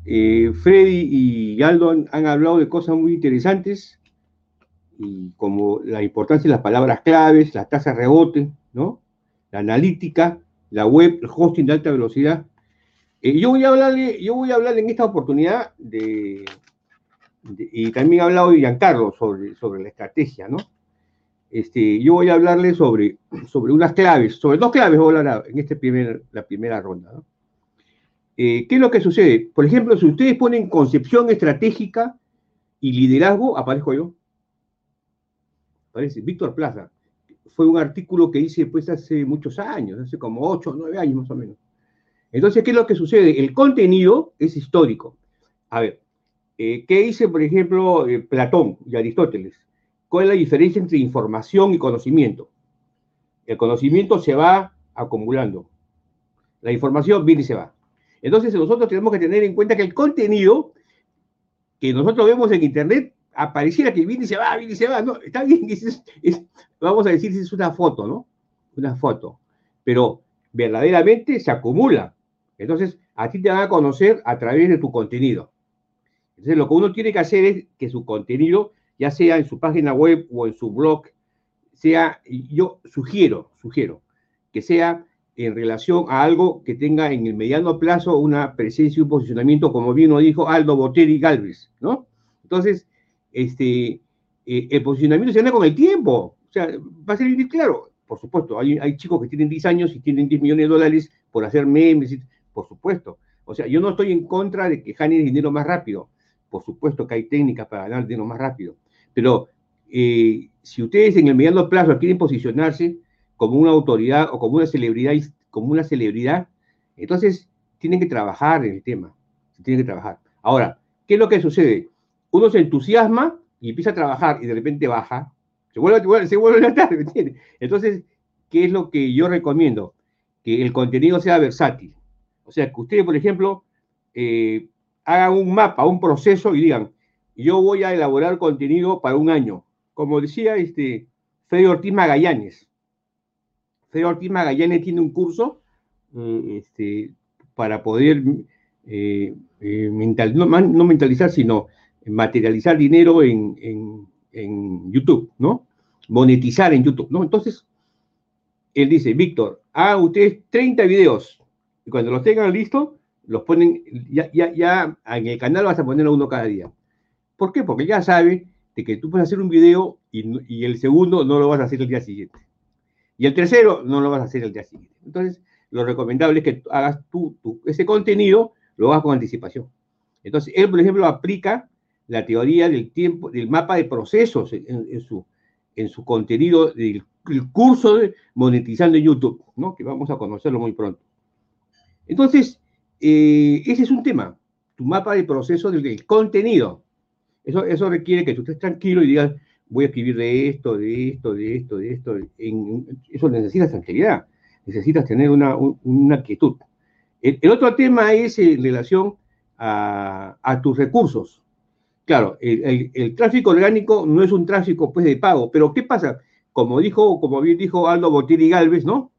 Eh, Freddy y Aldo han, hablado de cosas muy interesantes, y como la importancia de las palabras claves, la tasa de rebote, ¿no? La analítica, la web, el hosting de alta velocidad. Eh, yo voy a hablarle, yo voy a hablar en esta oportunidad de, y también ha hablado Giancarlo sobre, sobre la estrategia, ¿no? Este, yo voy a hablarle sobre, sobre unas claves, sobre dos claves voy a hablar en este primer, la primera ronda. Eh, ¿Qué es lo que sucede? Por ejemplo, si ustedes ponen concepción estratégica y liderazgo, aparezco yo. Aparece Víctor Plaza. Fue un artículo que hice pues hace muchos años, hace como 8 o 9 años más o menos. Entonces, ¿qué es lo que sucede? El contenido es histórico. A ver, eh, ¿qué dice, por ejemplo, eh, Platón y Aristóteles? ¿Cuál es la diferencia entre información y conocimiento? El conocimiento se va acumulando. La información viene y se va. Entonces nosotros tenemos que tener en cuenta que el contenido que nosotros vemos en Internet apareciera que viene y se va, viene y se va. No, está bien, *laughs* vamos a decir si es una foto, ¿no? Una foto. Pero verdaderamente se acumula. Entonces, a ti te van a conocer a través de tu contenido. Entonces, lo que uno tiene que hacer es que su contenido ya sea en su página web o en su blog, sea, yo sugiero, sugiero, que sea en relación a algo que tenga en el mediano plazo una presencia y un posicionamiento, como bien lo dijo Aldo Boteri Galvez, ¿no? Entonces, este, eh, el posicionamiento se anda con el tiempo, o sea, va a ser bien claro, por supuesto, hay, hay chicos que tienen 10 años y tienen 10 millones de dólares por hacer memes, por supuesto. O sea, yo no estoy en contra de que ganen dinero más rápido, por supuesto que hay técnicas para ganar dinero más rápido, pero eh, si ustedes en el mediano plazo quieren posicionarse como una autoridad o como una celebridad, como una celebridad, entonces tienen que trabajar en el tema. Tienen que trabajar. Ahora, ¿qué es lo que sucede? Uno se entusiasma y empieza a trabajar y de repente baja, se vuelve, se vuelve a tarde, ¿me entiendes? Entonces, ¿qué es lo que yo recomiendo? Que el contenido sea versátil. O sea, que ustedes, por ejemplo, eh, hagan un mapa, un proceso y digan, yo voy a elaborar contenido para un año. Como decía este Fede Ortiz Magallanes. Fede Ortiz Magallanes tiene un curso eh, este, para poder eh, eh, no, mentalizar, sino materializar dinero en, YouTube, ¿no? Monetizar en YouTube, ¿no? Entonces, él dice, Víctor, hagan ustedes 30 videos y cuando los tengan listos, los ponen, ya, ya, ya en el canal vas a poner uno cada día. ¿Por qué? Porque ya sabe de que tú puedes hacer un video y, el segundo no lo vas a hacer el día siguiente. Y el tercero no lo vas a hacer el día siguiente. Entonces, lo recomendable es que hagas tú, ese contenido, lo hagas con anticipación. Entonces, él, por ejemplo, aplica la teoría del tiempo, del mapa de procesos en, su, en su contenido del curso de monetizando en YouTube, ¿no? Que vamos a conocerlo muy pronto. Entonces, eh, ese es un tema, tu mapa de procesos del contenido. Eso, requiere que tú estés tranquilo y digas, voy a escribir de esto, de esto, de esto, de esto. eso necesitas tranquilidad, necesitas tener una, una quietud. El, otro tema es en relación a, tus recursos. Claro, el, tráfico orgánico no es un tráfico pues de pago, pero ¿qué pasa? Como dijo, como bien dijo Aldo Botieri Galvez, ¿no?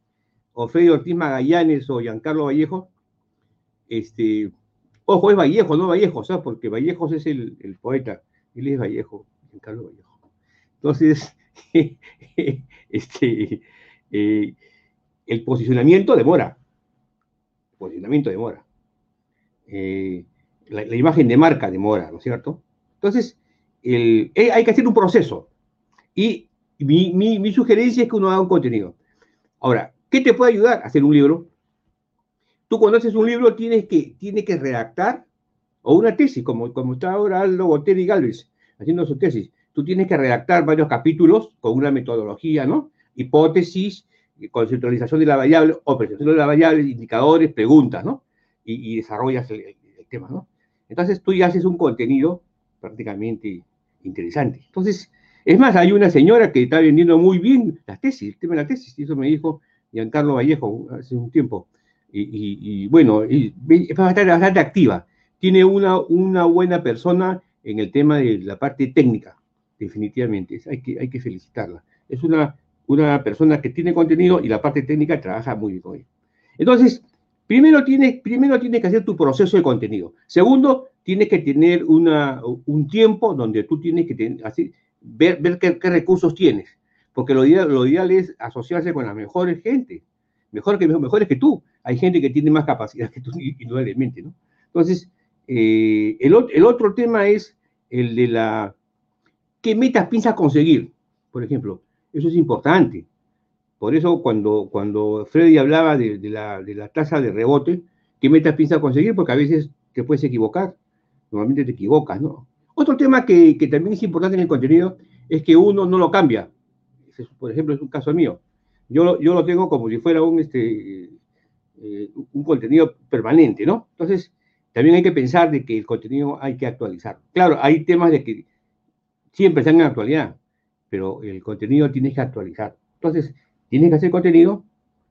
O Freddy Ortiz Magallanes o Giancarlo Vallejo, este, Ojo, es Vallejo, no Vallejo, ¿sabes? Porque Vallejos es el, poeta, él es Vallejo, Carlos Vallejo. Entonces, *laughs* este, eh, el posicionamiento demora. El posicionamiento demora. Eh, la, imagen de marca demora, ¿no es cierto? Entonces, eh, hay que hacer un proceso. Y mi, sugerencia es que uno haga un contenido. Ahora, ¿qué te puede ayudar? a Hacer un libro, Tú cuando haces un libro tienes que, tienes que redactar, o una tesis, como, como está ahora Aldo Boteri Galvez haciendo su tesis. Tú tienes que redactar varios capítulos con una metodología, ¿no? Hipótesis, conceptualización de la variable, o presentación de la variable, indicadores, preguntas, ¿no? Y, desarrollas el, tema, ¿no? Entonces tú ya haces un contenido prácticamente interesante. Entonces, es más, hay una señora que está vendiendo muy bien las tesis, el tema de la tesis, y eso me dijo Giancarlo Vallejo hace un tiempo y, bueno, es bastante, activa. Tiene una, una buena persona en el tema de la parte técnica, definitivamente. Hay que, hay que felicitarla. Es una, una persona que tiene contenido y la parte técnica trabaja muy bien con ella. Entonces, primero tienes, primero tienes que hacer tu proceso de contenido. Segundo, tienes que tener una, un tiempo donde tú tienes que tener, así, ver, ver qué, qué, recursos tienes. Porque lo ideal, lo ideal es asociarse con la mejor gente, mejor que, mejores que tú hay gente que tiene más capacidad que tú, indudablemente, ¿no? Entonces, eh, el, otro tema es el de la... ¿Qué metas piensas conseguir? Por ejemplo, eso es importante. Por eso cuando, cuando Freddy hablaba de, la, de la tasa de rebote, ¿qué metas piensas conseguir? Porque a veces te puedes equivocar. Normalmente te equivocas, ¿no? Otro tema que, que también es importante en el contenido es que uno no lo cambia. Por ejemplo, es un caso mío. Yo, yo lo tengo como si fuera un, este, eh, un contenido permanente, ¿no? Entonces, también hay que pensar de que el contenido hay que actualizar. Claro, hay temas de que siempre están en actualidad, pero el contenido tienes que actualizar. Entonces, tienes que hacer contenido,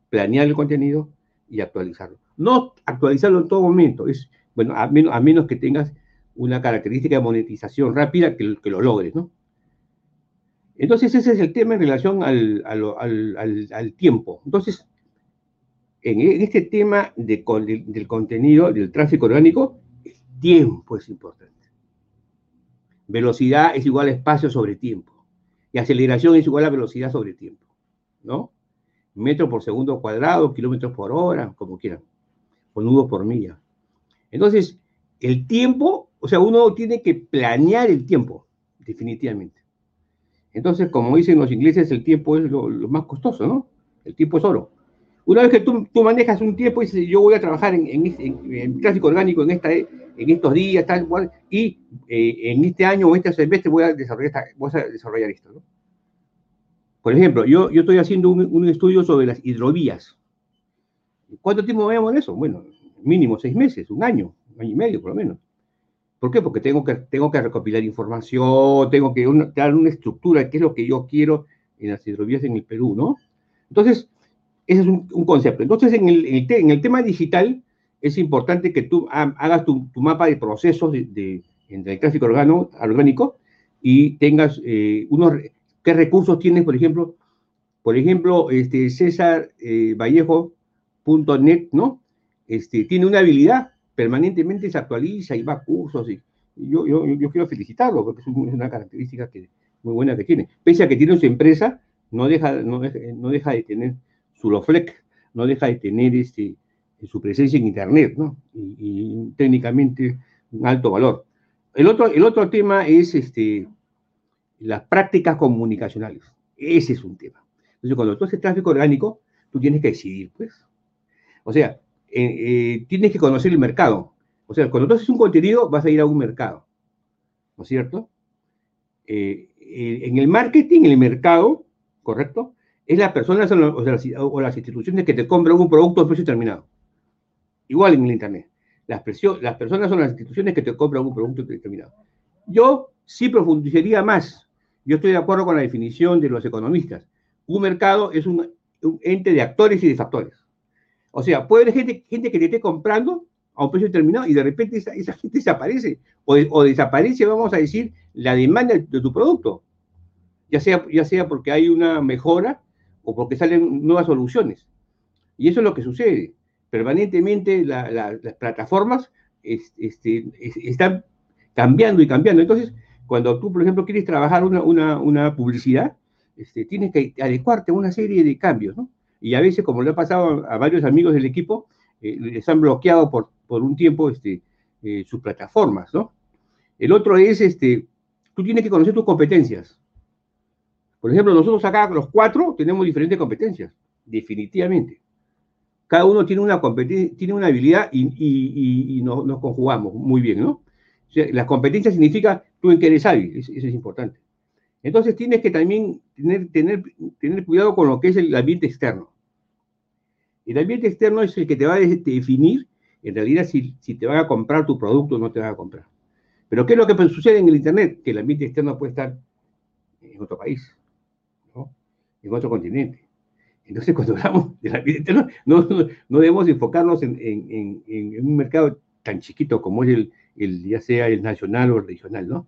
planear el contenido y actualizarlo. No actualizarlo en todo momento, es, bueno, a menos, que tengas una característica de monetización rápida que, que lo logres, ¿no? Entonces, ese es el tema en relación al, al, tiempo. Entonces, en este tema de, del contenido, del tráfico orgánico, el tiempo es importante. Velocidad es igual a espacio sobre tiempo. Y aceleración es igual a velocidad sobre tiempo. ¿No? Metro por segundo cuadrado, kilómetros por hora, como quieran. O nudos por milla. Entonces, el tiempo, o sea, uno tiene que planear el tiempo, definitivamente. Entonces, como dicen los ingleses, el tiempo es lo, más costoso, ¿no? El tiempo es oro. Una vez que tú, manejas un tiempo y dices, yo voy a trabajar en, tráfico orgánico en, esta, en estos días, tal cual, y eh, en este año o este semestre voy a desarrollar, voy a desarrollar esto, ¿no? Por ejemplo, yo, yo estoy haciendo un, estudio sobre las hidrovías. ¿Cuánto tiempo vamos en eso? Bueno, mínimo seis meses, un año, un año y medio por lo menos. ¿Por qué? Porque tengo que, tengo que recopilar información, tengo que dar una estructura, que es lo que yo quiero en las hidrovías en el Perú, ¿no? Entonces, ese es un, concepto. Entonces, en el, tema digital, es importante que tú hagas tu, mapa de procesos de, el tráfico orgánico y tengas eh, unos, qué recursos tienes, por ejemplo, por ejemplo, este, César eh, Vallejo.net, ¿no? Este, tiene una habilidad permanentemente se actualiza y va a cursos. Y, yo, quiero felicitarlo porque es, una característica que, muy buena que tiene. Pese a que tiene su empresa, no deja, no deja de tener su Loflec, no deja de tener este, su presencia en Internet, ¿no? Y, técnicamente un alto valor. El otro, el otro tema es este, las prácticas comunicacionales. Ese es un tema. Entonces, cuando tú haces tráfico orgánico, tú tienes que decidir, pues. O sea, eh, tienes que conocer el mercado. O sea, cuando tú haces un contenido, vas a ir a un mercado. ¿No es cierto? Eh, eh, en el marketing, en el mercado, ¿correcto? Es las personas o, las, instituciones que te compran un producto a precio determinado. Igual en el Internet. Las, personas son las instituciones que te compran un producto determinado. Yo sí profundizaría más. Yo estoy de acuerdo con la definición de los economistas. Un mercado es un ente de actores y de factores. O sea, puede haber gente, gente que te esté comprando a un precio determinado y de repente esa, gente desaparece. O, desaparece, vamos a decir, la demanda de tu producto. Ya sea, ya sea porque hay una mejora o porque salen nuevas soluciones. Y eso es lo que sucede. Permanentemente las plataformas este, están cambiando y cambiando. Entonces, cuando tú, por ejemplo, quieres trabajar una, publicidad, este, tienes que adecuarte a una serie de cambios, ¿no? y a veces, como le ha pasado a varios amigos del equipo, eh, les han bloqueado por, por un tiempo este, eh, sus plataformas, ¿no? El otro es, este, tú tienes que conocer tus competencias. Por ejemplo, nosotros acá, los cuatro, tenemos diferentes competencias, definitivamente. Cada uno tiene una, tiene una habilidad y, y, nos, conjugamos muy bien, ¿no? Las competencias significa tú en qué eres hábil, eso es importante. Entonces tienes que también tener, tener, tener cuidado con lo que es el ambiente externo. El ambiente externo es el que te va a definir, en realidad, si, si te van a comprar tu producto o no te van a comprar. Pero ¿qué es lo que sucede en el Internet? Que el ambiente externo puede estar en otro país. En otro continente. Entonces, *laughs* cuando hablamos del ambiente externo, no, no, debemos enfocarnos en, en, en, un mercado tan chiquito como es el, el, ya sea el nacional o el regional, ¿no?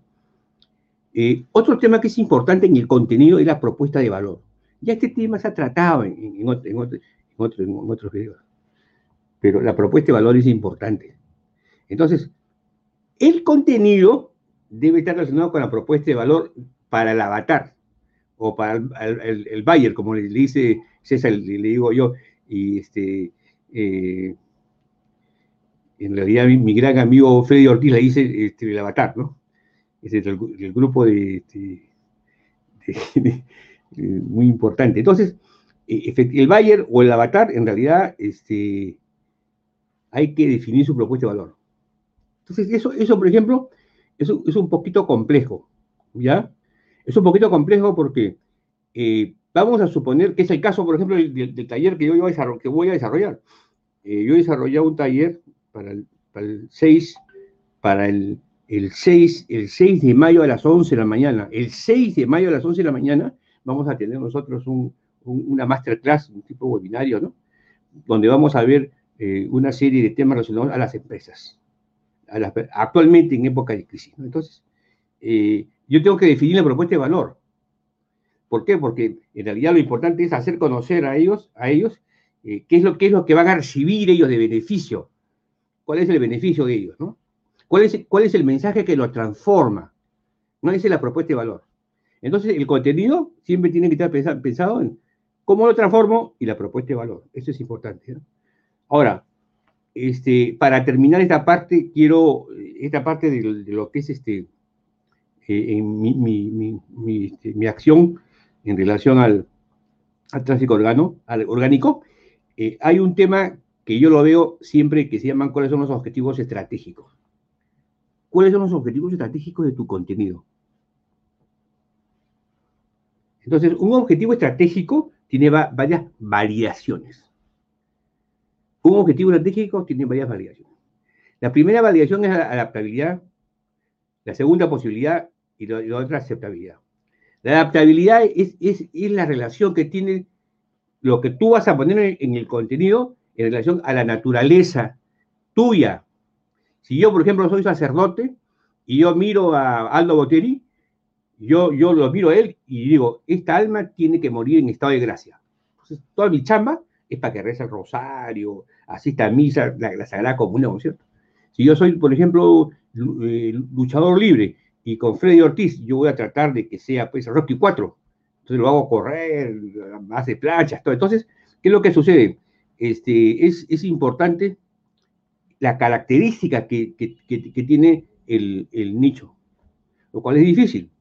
Eh, otro tema que es importante en el contenido es la propuesta de valor. Ya este tema se ha tratado en, otros videos, pero la propuesta de valor es importante. Entonces, el contenido debe estar relacionado con la propuesta de valor para el avatar o para el, el, buyer, como le, dice César, le, digo yo, y este, eh, en realidad mi, gran amigo Freddy Ortiz le dice este, el avatar, ¿no? es el, grupo *laughs* de, muy importante. Entonces, e, el Bayer o el avatar, en realidad, este, hay que definir su propuesta de valor. Entonces, eso, eso por ejemplo, eso es un poquito complejo, ¿ya? Es un poquito complejo porque eh, vamos a suponer que es el caso, por ejemplo, del, taller que yo voy a, voy a desarrollar. Eh, yo he desarrollado un taller para el, para el 6, para el, el, 6, el 6 de mayo a las 11 de la mañana. El 6 de mayo a las 11 de la mañana vamos a tener nosotros un, una masterclass, un tipo de webinario, ¿no? Donde vamos a ver eh, una serie de temas relacionados a las empresas, actualmente en época de crisis. Entonces, yo tengo que definir la propuesta de valor. ¿Por qué? Porque en realidad lo importante es hacer conocer a ellos, a ellos eh, qué, es lo, qué es lo que van a recibir ellos de beneficio. ¿Cuál es el beneficio de ellos? ¿no? ¿Cuál, es, ¿Cuál es el mensaje que lo transforma? No es la propuesta de valor. Entonces, el contenido siempre tiene que estar pensado en cómo lo transformo y la propuesta de valor. Eso es importante. Ahora, este, para terminar esta parte, quiero, esta parte de, lo que es este, eh, este, mi, acción en relación al, tráfico orgánico, eh, hay un tema que yo lo veo siempre que se llaman cuáles son los objetivos estratégicos. ¿Cuáles son los objetivos estratégicos de tu contenido? Entonces, un objetivo estratégico tiene varias variaciones. Un objetivo estratégico tiene varias variaciones. La primera variación es la adaptabilidad, la segunda posibilidad y la, otra aceptabilidad. La adaptabilidad es, la relación que tiene lo que tú vas a poner en el contenido en relación a la naturaleza tuya. Si yo, por ejemplo, soy sacerdote y yo miro a Aldo Boteri, yo, yo lo miro a él y digo, esta alma tiene que morir en estado de gracia. Entonces, toda mi chamba es para que reza el rosario, asista a misa, la, Sagrada Comunión, ¿cierto? Si yo soy, por ejemplo, eh, luchador libre y con Freddy Ortiz, yo voy a tratar de que sea, pues, Rocky 4. Entonces lo hago correr, hace planchas, todo. Entonces, ¿qué es lo que sucede? Este, es, es importante la característica que, que, que, tiene el, el nicho, lo cual es difícil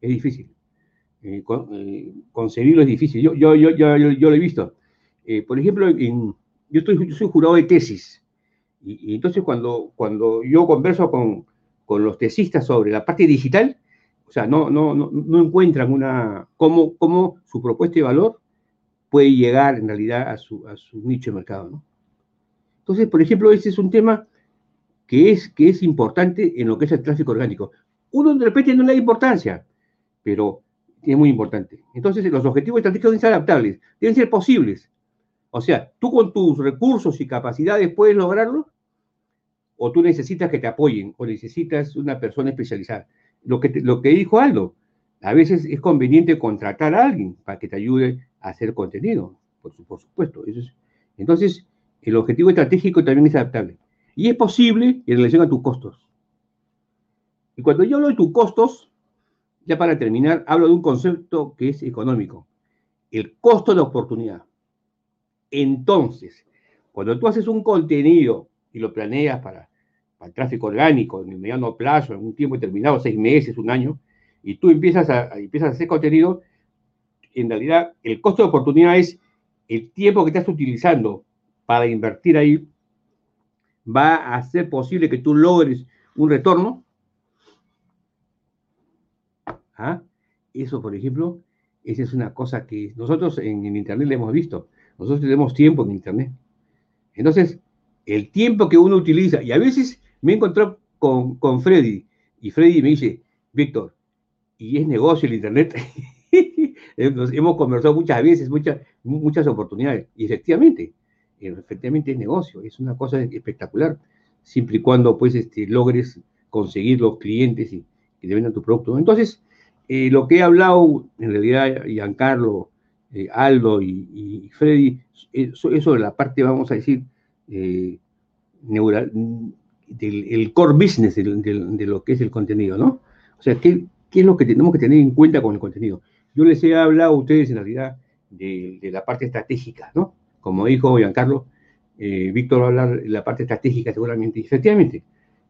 es difícil. Eh, eh, concebirlo es difícil. Yo, yo, yo, yo, yo lo he visto. Eh, por ejemplo, en, yo, estoy, soy jurado de tesis. Y, entonces cuando, cuando yo converso con, con, los tesistas sobre la parte digital, o sea, no, no, no, encuentran una, cómo, cómo, su propuesta de valor puede llegar en realidad a su, a su nicho de mercado. ¿no? Entonces, por ejemplo, ese es un tema que es, que es importante en lo que es el tráfico orgánico. Uno de repente no le da importancia, pero es muy importante. Entonces, los objetivos estratégicos deben ser adaptables, deben ser posibles. O sea, tú con tus recursos y capacidades puedes lograrlo, o tú necesitas que te apoyen, o necesitas una persona especializada. Lo que, lo que dijo Aldo, a veces es conveniente contratar a alguien para que te ayude a hacer contenido, por, supuesto. entonces, el objetivo estratégico también es adaptable. Y es posible en relación a tus costos. Y cuando yo hablo de tus costos, ya para terminar, hablo de un concepto que es económico, el costo de oportunidad. Entonces, cuando tú haces un contenido y lo planeas para, el tráfico orgánico en el mediano plazo, en un tiempo determinado, seis meses, un año, y tú empiezas a, empiezas a hacer contenido, en realidad el costo de oportunidad es el tiempo que estás utilizando para invertir ahí, va a hacer posible que tú logres un retorno ¿Ah? Eso, por ejemplo, esa es una cosa que nosotros en, Internet le hemos visto. Nosotros tenemos tiempo en Internet. Entonces, el tiempo que uno utiliza, y a veces me encontrado con, con Freddy, y Freddy me dice, Víctor, ¿y es negocio el Internet? *laughs* hemos conversado muchas veces, muchas, muchas oportunidades, y efectivamente, efectivamente es negocio, es una cosa espectacular, siempre y cuando pues este, logres conseguir los clientes y que te vendan tu producto. Entonces, eh, lo que he hablado, en realidad, Giancarlo, eh, Aldo y, Freddy, eso, de la parte, vamos a decir, eh, neural, del el core business de, lo que es el contenido, ¿no? O sea, ¿qué, es lo que tenemos que tener en cuenta con el contenido? Yo les he hablado a ustedes, en realidad, de, la parte estratégica, ¿no? Como dijo Giancarlo, Víctor va a hablar de la parte estratégica seguramente. efectivamente,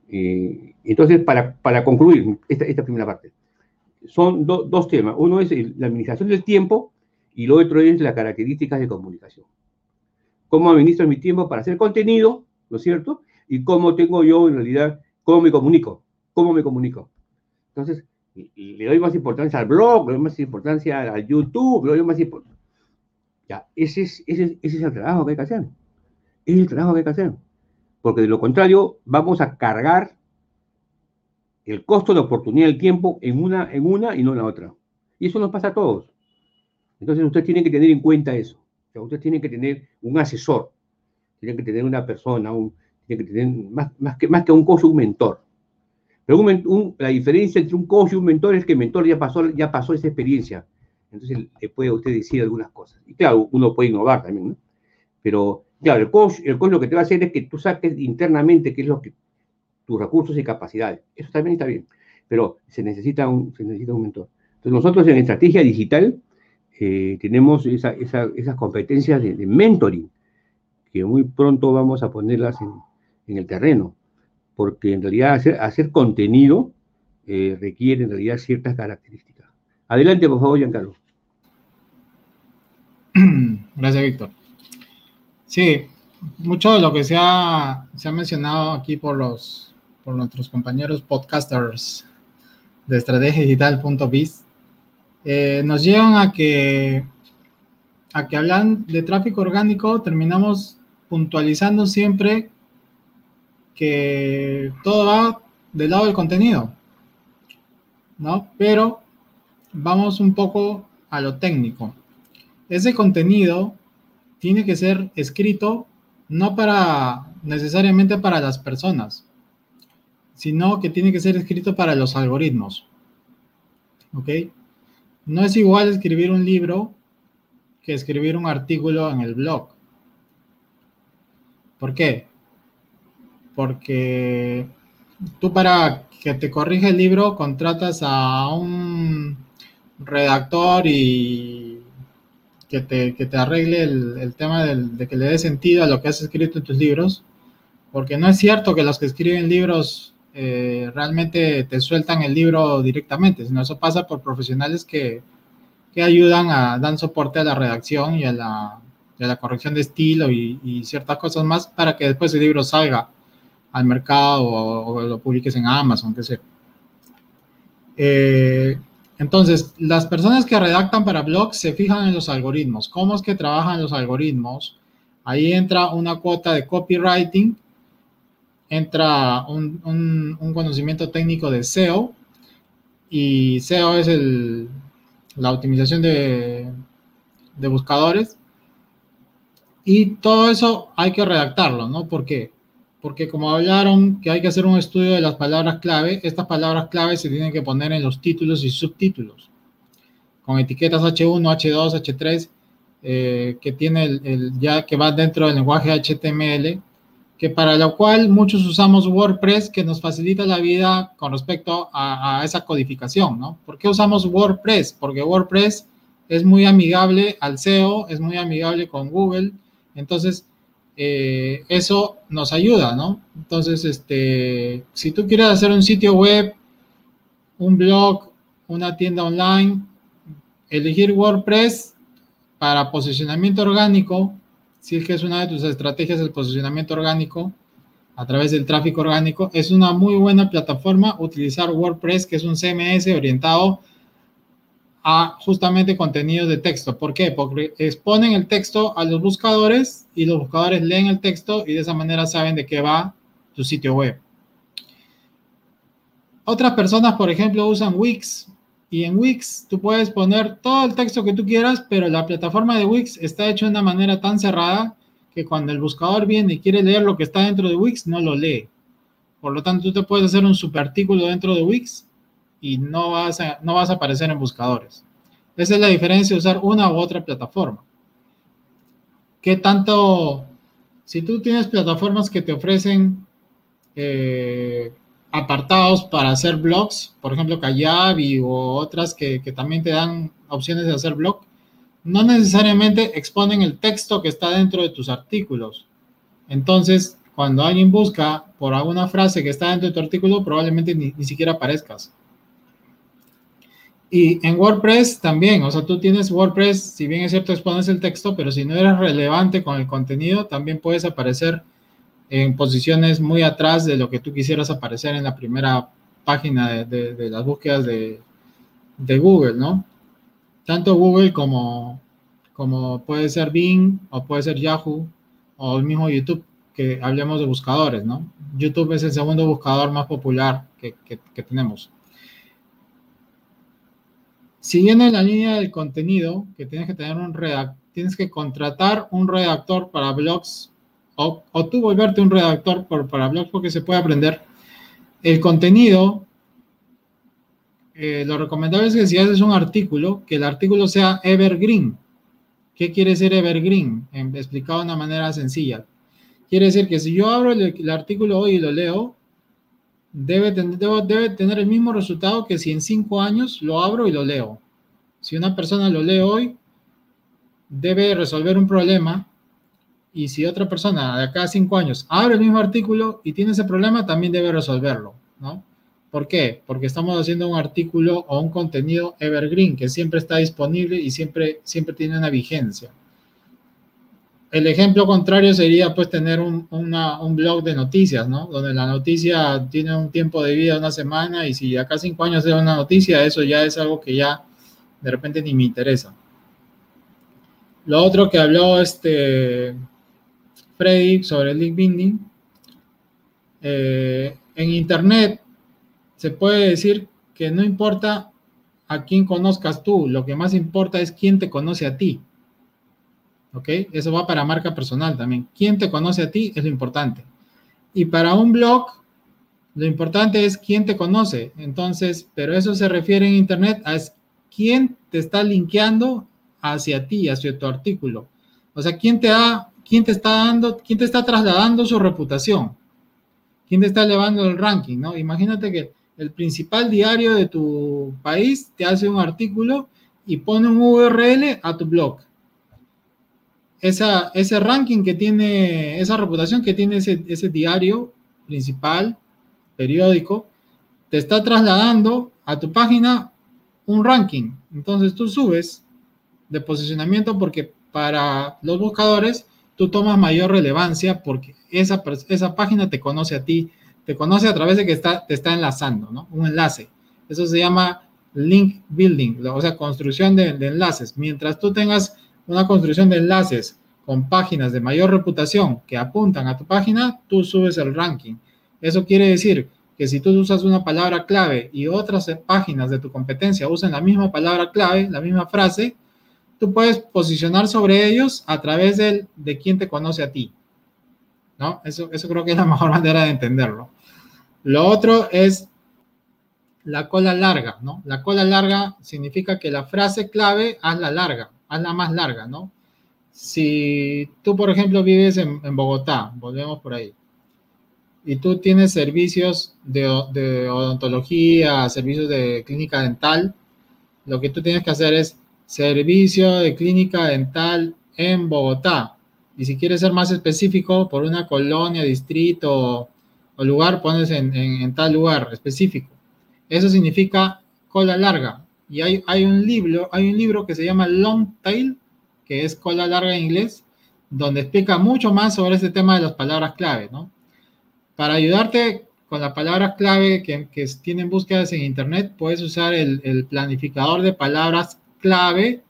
Entonces, para, para concluir esta, esta primera parte, son dos temas. Uno es la administración del tiempo y lo otro es las características de comunicación. Cómo administro mi tiempo para hacer contenido, ¿no es cierto? Y cómo tengo yo en realidad, cómo me comunico, cómo me comunico. Entonces, le doy más importancia al blog, le doy más importancia al YouTube, le doy más importancia. Ya, ese es, ese, ese es el trabajo que hay que hacer. Es el trabajo que hay que hacer. Porque de lo contrario, vamos a cargar el costo de oportunidad del tiempo en una, en una y no en la otra. Y eso nos pasa a todos. Entonces usted tiene que tener en cuenta eso. O usted tiene que tener un asesor, tiene que tener una persona, un, tiene que tener más, más, que, más que un coach, un mentor. Pero la diferencia entre un coach y un mentor es que el mentor ya pasó, ya pasó esa experiencia. Entonces le puede usted decir algunas cosas. Y claro, uno puede innovar también, ¿no? Pero claro, el coach, el coach lo que te va a hacer es que tú saques internamente qué es lo que tus recursos y capacidades. Eso también está bien, pero se necesita un, se necesita un mentor. Entonces nosotros en estrategia digital eh, tenemos esa, esa, esas competencias de, mentoring, que muy pronto vamos a ponerlas en, en el terreno, porque en realidad hacer, hacer contenido eh, requiere en realidad ciertas características. Adelante, por favor, Giancarlo. *clears throat* Gracias, Víctor. Sí, mucho de lo que se ha, se ha mencionado aquí por los por nuestros compañeros podcasters de estrategiadigital.biz, eh, nos llevan a que, a que hablan de tráfico orgánico, terminamos puntualizando siempre que todo va del lado del contenido, ¿no? Pero vamos un poco a lo técnico. Ese contenido tiene que ser escrito no para necesariamente para las personas, sino que tiene que ser escrito para los algoritmos. ¿Ok? No es igual escribir un libro que escribir un artículo en el blog. ¿Por qué? Porque tú para que te corrija el libro contratas a un redactor y que te, arregle el, tema de que le dé sentido a lo que has escrito en tus libros. Porque no es cierto que los que escriben libros eh, realmente te sueltan el libro directamente, sino eso pasa por profesionales que, que ayudan a dar soporte a la redacción y a la, la corrección de estilo y, ciertas cosas más para que después el libro salga al mercado o, lo publiques en Amazon, qué sé. Eh, entonces, las personas que redactan para blogs se fijan en los algoritmos. ¿Cómo es que trabajan los algoritmos? Ahí entra una cuota de copywriting entra un, conocimiento técnico de SEO y SEO es el, la optimización de, de, buscadores y todo eso hay que redactarlo, ¿no? ¿Por qué? Porque como hablaron que hay que hacer un estudio de las palabras clave, estas palabras clave se tienen que poner en los títulos y subtítulos, con etiquetas H1, H2, H3, que tiene el, ya que va dentro del lenguaje HTML que para lo cual muchos usamos WordPress, que nos facilita la vida con respecto a, esa codificación, ¿no? ¿Por qué usamos WordPress? Porque WordPress es muy amigable al SEO, es muy amigable con Google, entonces eh, eso nos ayuda, ¿no? Entonces, este, si tú quieres hacer un sitio web, un blog, una tienda online, elegir WordPress para posicionamiento orgánico si es que es una de tus estrategias del posicionamiento orgánico a través del tráfico orgánico, es una muy buena plataforma utilizar WordPress, que es un CMS orientado a justamente contenidos de texto. ¿Por qué? Porque exponen el texto a los buscadores y los buscadores leen el texto y de esa manera saben de qué va tu sitio web. Otras personas, por ejemplo, usan Wix y en Wix tú puedes poner todo el texto que tú quieras, pero la plataforma de Wix está hecha de una manera tan cerrada que cuando el buscador viene y quiere leer lo que está dentro de Wix, no lo lee. Por lo tanto, tú te puedes hacer un superartículo dentro de Wix y no vas, a, no vas a aparecer en buscadores. Esa es la diferencia de usar una u otra plataforma. ¿Qué tanto? Si tú tienes plataformas que te ofrecen eh, apartados para hacer blogs, por ejemplo, Kayabi o otras que, también te dan opciones de hacer blog, no necesariamente exponen el texto que está dentro de tus artículos. Entonces, cuando alguien busca por alguna frase que está dentro de tu artículo, probablemente ni, ni siquiera aparezcas. Y en WordPress también, o sea, tú tienes WordPress, si bien es cierto, expones el texto, pero si no eres relevante con el contenido, también puedes aparecer en posiciones muy atrás de lo que tú quisieras aparecer en la primera página de, las búsquedas de, Google, ¿no? Tanto Google como, como puede ser Bing o puede ser Yahoo o el mismo YouTube, que hablemos de buscadores, ¿no? YouTube es el segundo buscador más popular que, que tenemos. Siguiendo en la línea del contenido, que tienes que tener un redactor, tienes que contratar un redactor para blogs o, tú volverte un redactor para blogs porque se puede aprender. El contenido, eh, lo recomendable es que si haces un artículo, que el artículo sea evergreen. ¿Qué quiere decir evergreen? explicado de una manera sencilla. Quiere decir que si yo abro el, artículo hoy y lo leo, debe, debe tener el mismo resultado que si en cinco años lo abro y lo leo. Si una persona lo lee hoy, debe resolver un problema y si otra persona de acá a cinco años abre el mismo artículo y tiene ese problema, también debe resolverlo, ¿no? ¿Por qué? Porque estamos haciendo un artículo o un contenido evergreen que siempre está disponible y siempre, siempre tiene una vigencia. El ejemplo contrario sería pues tener un, un, blog de noticias, ¿no? Donde la noticia tiene un tiempo de vida, una semana, y si acá cinco años es una noticia, eso ya es algo que ya de repente ni me interesa. Lo otro que habló este Freddy sobre el link binding, eh, en Internet se puede decir que no importa a quién conozcas tú, lo que más importa es quién te conoce a ti. ¿ok? Eso va para marca personal también. ¿Quién te conoce a ti? Es lo importante. Y para un blog, lo importante es quién te conoce. Entonces, pero eso se refiere en Internet a quién te está linkeando hacia ti, hacia tu artículo. O sea, quién te, da, quién te está dando, quién te está trasladando su reputación. ¿Quién te está elevando el ranking? ¿no? Imagínate que el principal diario de tu país te hace un artículo y pone un URL a tu blog esa, ese ranking que tiene, esa reputación que tiene ese, ese diario principal, periódico, te está trasladando a tu página un ranking. Entonces tú subes de posicionamiento porque para los buscadores tú tomas mayor relevancia porque esa, esa página te conoce a ti, te conoce a través de que está, te está enlazando, ¿no? Un enlace. Eso se llama link building, o sea, construcción de, de enlaces. Mientras tú tengas una construcción de enlaces con páginas de mayor reputación que apuntan a tu página, tú subes el ranking. Eso quiere decir que si tú usas una palabra clave y otras páginas de tu competencia usan la misma palabra clave, la misma frase, tú puedes posicionar sobre ellos a través de, de quién te conoce a ti. ¿No? Eso, eso creo que es la *laughs* mejor manera de entenderlo. Lo otro es la cola larga, ¿no? La cola larga significa que la frase clave hazla larga, hazla más larga, ¿no? Si tú, por ejemplo, vives en, Bogotá, volvemos por ahí, y tú tienes servicios de, de, odontología, servicios de clínica dental, lo que tú tienes que hacer es servicio de clínica dental en Bogotá. Y si quieres ser más específico, por una colonia, distrito o, lugar, pones en, en, tal lugar específico. Eso significa cola larga. Y hay, hay, un libro, hay un libro que se llama Long Tail que es cola larga en inglés, donde explica mucho más sobre este tema de las palabras clave, ¿no? Para ayudarte con las palabras clave que, que tienen búsquedas en Internet, puedes usar el, el, planificador de palabras clave,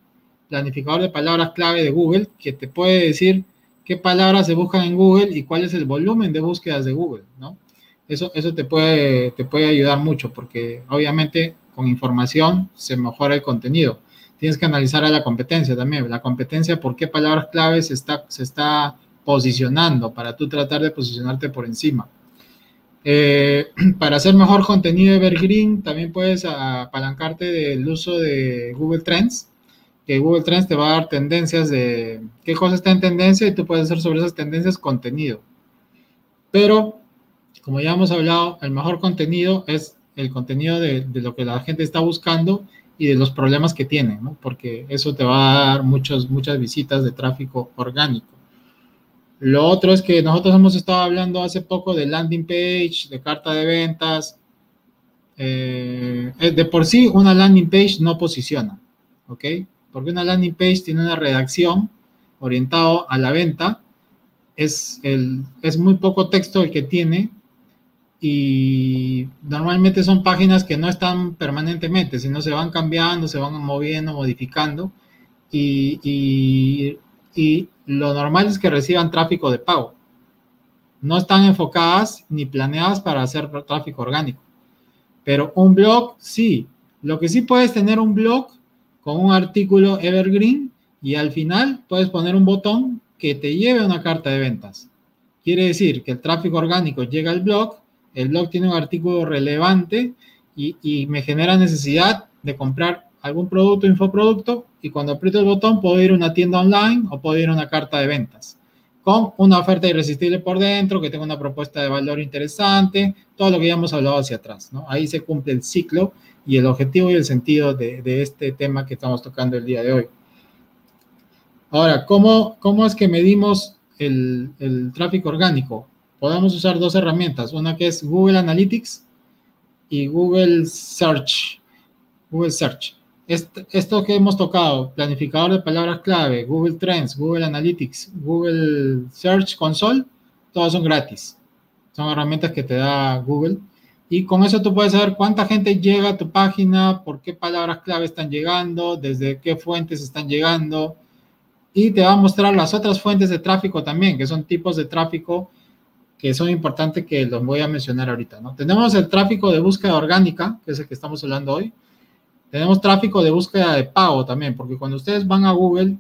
planificador de palabras clave de Google, que te puede decir qué palabras se buscan en Google y cuál es el volumen de búsquedas de Google, ¿no? Eso, eso te, puede, te puede ayudar mucho porque obviamente con información se mejora el contenido tienes que analizar a la competencia también. La competencia, por qué palabras claves se está, se está posicionando para tú tratar de posicionarte por encima. Eh, *clears throat* para hacer mejor contenido Evergreen, también puedes apalancarte del uso de Google Trends, que Google Trends te va a dar tendencias de qué cosa está en tendencia y tú puedes hacer sobre esas tendencias contenido. Pero, como ya hemos hablado, el mejor contenido es el contenido de, lo que la gente está buscando y de los problemas que tiene. Porque eso te va a dar muchas visitas de tráfico orgánico. Lo otro es que nosotros hemos estado hablando hace poco de landing page, de carta de ventas. Eh, de por sí, una landing page no posiciona, ¿ok? Porque una landing page tiene una redacción orientado a la venta. Es, el, es muy poco texto el que tiene y normalmente son páginas que no están permanentemente, sino se van cambiando, se van moviendo, modificando y, lo normal es que reciban tráfico de pago. No están enfocadas ni planeadas para hacer tráfico orgánico. Pero un blog, sí. Lo que sí puedes tener un blog con un artículo evergreen y al final puedes poner un botón que te lleve a una carta de ventas. Quiere decir que el tráfico orgánico llega al blog el blog tiene un artículo relevante y, me genera necesidad de comprar algún producto, infoproducto, y cuando aprieto el botón puedo ir a una tienda online o puedo ir a una carta de ventas con una oferta irresistible por dentro, que tenga una propuesta de valor interesante, todo lo que ya hemos hablado hacia atrás. Ahí se cumple el ciclo y el objetivo y el sentido de, este tema que estamos tocando el día de hoy. Ahora, ¿cómo, cómo es que medimos el tráfico orgánico? podemos usar dos herramientas, una que es Google Analytics y Google Search. Google Search. Esto que hemos tocado, planificador de palabras clave, Google Trends, Google Analytics, Google Search Console, todos son gratis. Son herramientas que te da Google. Y con eso tú puedes saber cuánta gente llega a tu página, por qué palabras clave están llegando, desde qué fuentes están llegando. Y te va a mostrar las otras fuentes de tráfico también, que son tipos de tráfico que son importantes que los voy a mencionar ahorita, ¿no? Tenemos el tráfico de búsqueda orgánica, que es el que estamos hablando hoy. Tenemos tráfico de búsqueda de pago también, porque cuando ustedes van a Google,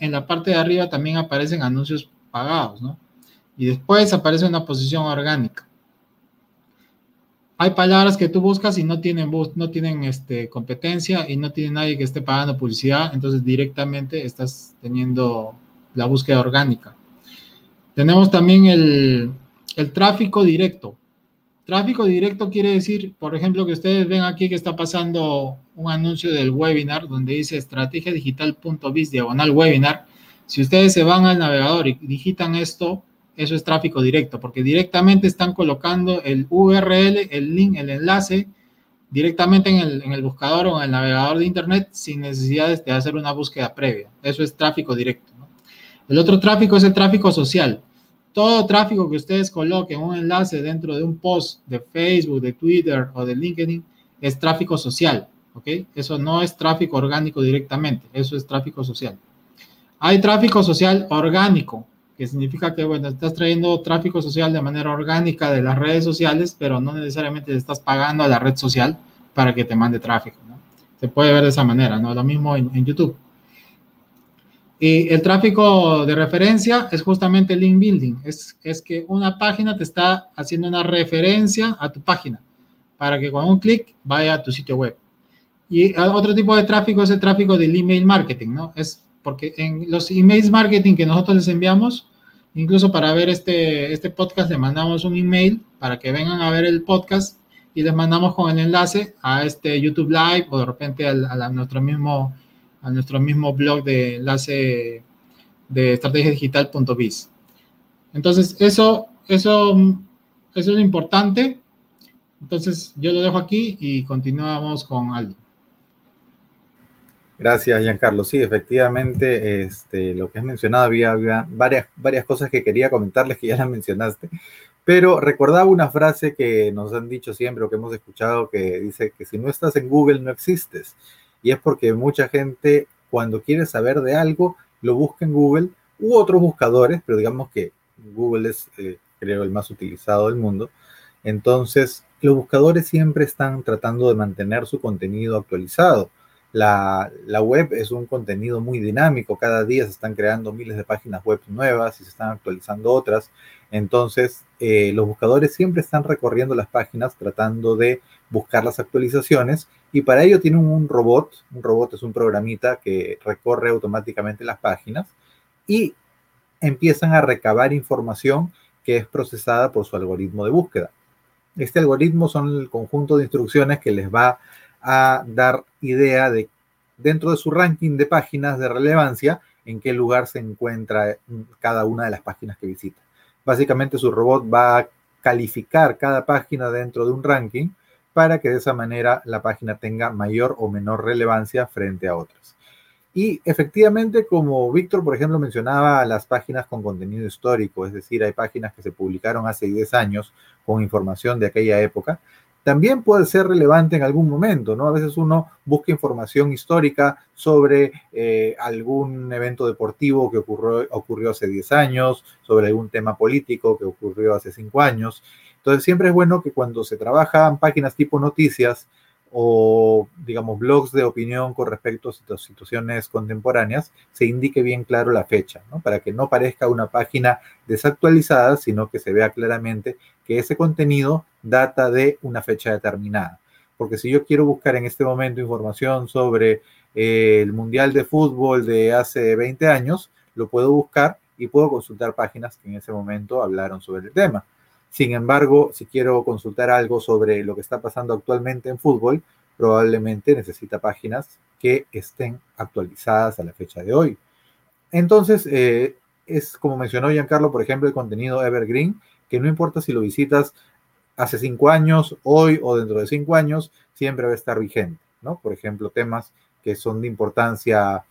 en la parte de arriba también aparecen anuncios pagados, ¿no? Y después aparece una posición orgánica. Hay palabras que tú buscas y no tienen, no tienen este, competencia y no tiene nadie que esté pagando publicidad, entonces directamente estás teniendo la búsqueda orgánica. Tenemos también el, el tráfico directo. Tráfico directo quiere decir, por ejemplo, que ustedes ven aquí que está pasando un anuncio del webinar donde dice estrategiadigital.biz diagonal webinar. Si ustedes se van al navegador y digitan esto, eso es tráfico directo, porque directamente están colocando el URL, el link, el enlace directamente en el, en el buscador o en el navegador de Internet sin necesidad de hacer una búsqueda previa. Eso es tráfico directo. El otro tráfico es el tráfico social todo tráfico que ustedes coloquen un enlace dentro de un post de Facebook, de Twitter o de LinkedIn es tráfico social, ¿ok? Eso no es tráfico orgánico directamente, eso es tráfico social. Hay tráfico social orgánico, que significa que, bueno, estás trayendo tráfico social de manera orgánica de las redes sociales, pero no necesariamente estás pagando a la red social para que te mande tráfico, ¿no? Se puede ver de esa manera, ¿no? Lo mismo en YouTube. Y el tráfico de referencia es justamente el link building. Es, es que una página te está haciendo una referencia a tu página para que con un clic vaya a tu sitio web. Y otro tipo de tráfico es el tráfico del email marketing, ¿no? Es porque en los emails marketing que nosotros les enviamos, incluso para ver este, este podcast, le mandamos un email para que vengan a ver el podcast y les mandamos con el enlace a este YouTube Live o de repente a, a nuestro mismo a nuestro mismo blog de enlace de estrategiadigital.biz. Entonces, eso, eso, eso es lo importante. Entonces, yo lo dejo aquí y continuamos con Aldo. Gracias, Giancarlo. Sí, efectivamente, este, lo que has mencionado, había, varias, varias cosas que quería comentarles que ya las mencionaste, pero recordaba una frase que nos han dicho siempre o que hemos escuchado que dice que si no estás en Google no existes y es porque mucha gente cuando quiere saber de algo lo busca en Google u otros buscadores, pero digamos que Google es, eh, creo, el más utilizado del mundo. Entonces, los buscadores siempre están tratando de mantener su contenido actualizado. La, la, web es un contenido muy dinámico, cada día se están creando miles de páginas web nuevas y se están actualizando otras. Entonces, eh, los buscadores siempre están recorriendo las páginas tratando de buscar las actualizaciones y para ello tienen un robot, un robot es un programita que recorre automáticamente las páginas y empiezan a recabar información que es procesada por su algoritmo de búsqueda. Este algoritmo son el conjunto de instrucciones que les va a dar idea de dentro de su ranking de páginas de relevancia en qué lugar se encuentra cada una de las páginas que visita. Básicamente su robot va a calificar cada página dentro de un ranking para que de esa manera la página tenga mayor o menor relevancia frente a otras. Y efectivamente, como Víctor, por ejemplo, mencionaba las páginas con contenido histórico, es decir, hay páginas que se publicaron hace 10 años con información de aquella época, también puede ser relevante en algún momento, ¿no? A veces uno busca información histórica sobre eh, algún evento deportivo que ocurrió, ocurrió hace 10 años, sobre algún tema político que ocurrió hace 5 años. Entonces siempre es bueno que cuando se trabajan páginas tipo noticias, o, digamos, blogs de opinión con respecto a situaciones contemporáneas, se indique bien claro la fecha, ¿no? Para que no parezca una página desactualizada, sino que se vea claramente que ese contenido data de una fecha determinada. Porque si yo quiero buscar en este momento información sobre eh, el Mundial de Fútbol de hace 20 años, lo puedo buscar y puedo consultar páginas que en ese momento hablaron sobre el tema. Sin embargo, si quiero consultar algo sobre lo que está pasando actualmente en fútbol, probablemente necesita páginas que estén actualizadas a la fecha de hoy. Entonces, eh, es como mencionó Giancarlo, por ejemplo, el contenido Evergreen, que no importa si lo visitas hace cinco años, hoy o dentro de cinco años, siempre va a estar vigente, ¿no? Por ejemplo, temas que son de importancia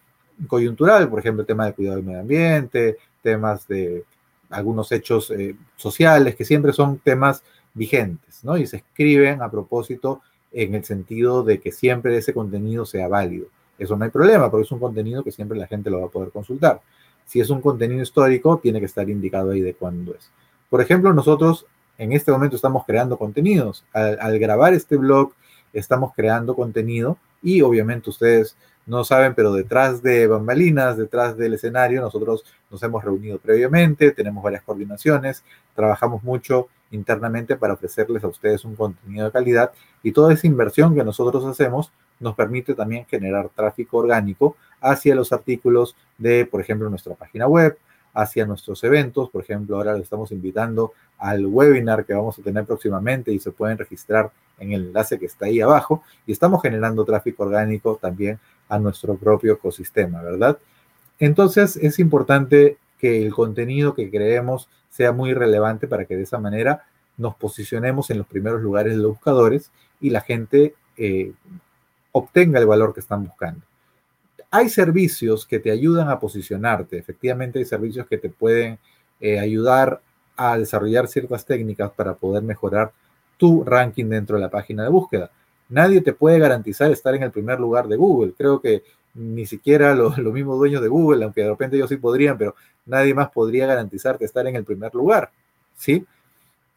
coyuntural, por ejemplo, el tema de cuidado del medio ambiente, temas de algunos hechos eh, sociales que siempre son temas vigentes, ¿no? Y se escriben a propósito en el sentido de que siempre ese contenido sea válido. Eso no hay problema, porque es un contenido que siempre la gente lo va a poder consultar. Si es un contenido histórico, tiene que estar indicado ahí de cuándo es. Por ejemplo, nosotros en este momento estamos creando contenidos. Al, al grabar este blog, estamos creando contenido y obviamente ustedes no saben, pero detrás de bambalinas, detrás del escenario, nosotros nos hemos reunido previamente, tenemos varias coordinaciones, trabajamos mucho internamente para ofrecerles a ustedes un contenido de calidad y toda esa inversión que nosotros hacemos nos permite también generar tráfico orgánico hacia los artículos de, por ejemplo, nuestra página web, hacia nuestros eventos. Por ejemplo, ahora les estamos invitando al webinar que vamos a tener próximamente y se pueden registrar en el enlace que está ahí abajo. Y estamos generando tráfico orgánico también a nuestro propio ecosistema, ¿verdad? Entonces es importante que el contenido que creemos sea muy relevante para que de esa manera nos posicionemos en los primeros lugares de los buscadores y la gente eh, obtenga el valor que están buscando. Hay servicios que te ayudan a posicionarte, efectivamente hay servicios que te pueden eh, ayudar a desarrollar ciertas técnicas para poder mejorar tu ranking dentro de la página de búsqueda nadie te puede garantizar estar en el primer lugar de Google. Creo que ni siquiera *laughs* los, mismos dueños de Google, aunque de repente ellos sí podrían, pero nadie más podría garantizarte estar en el primer lugar, ¿sí?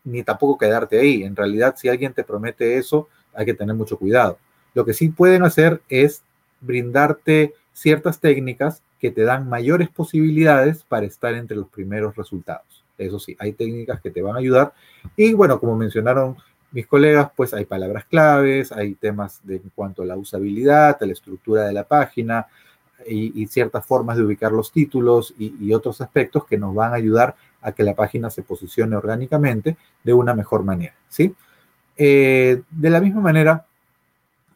Ni tampoco quedarte ahí. En realidad, si alguien te promete eso, hay que tener mucho cuidado. Lo que sí pueden hacer es brindarte ciertas técnicas que te dan mayores posibilidades para estar entre los primeros resultados. Eso sí, hay técnicas que te van a ayudar. Y bueno, como mencionaron mis colegas, pues hay palabras claves, hay temas de, en cuanto a la usabilidad, a la estructura de la página y, ciertas formas de ubicar los títulos y, otros aspectos que nos van a ayudar a que la página se posicione orgánicamente de una mejor manera, ¿sí? Eh, de la misma manera,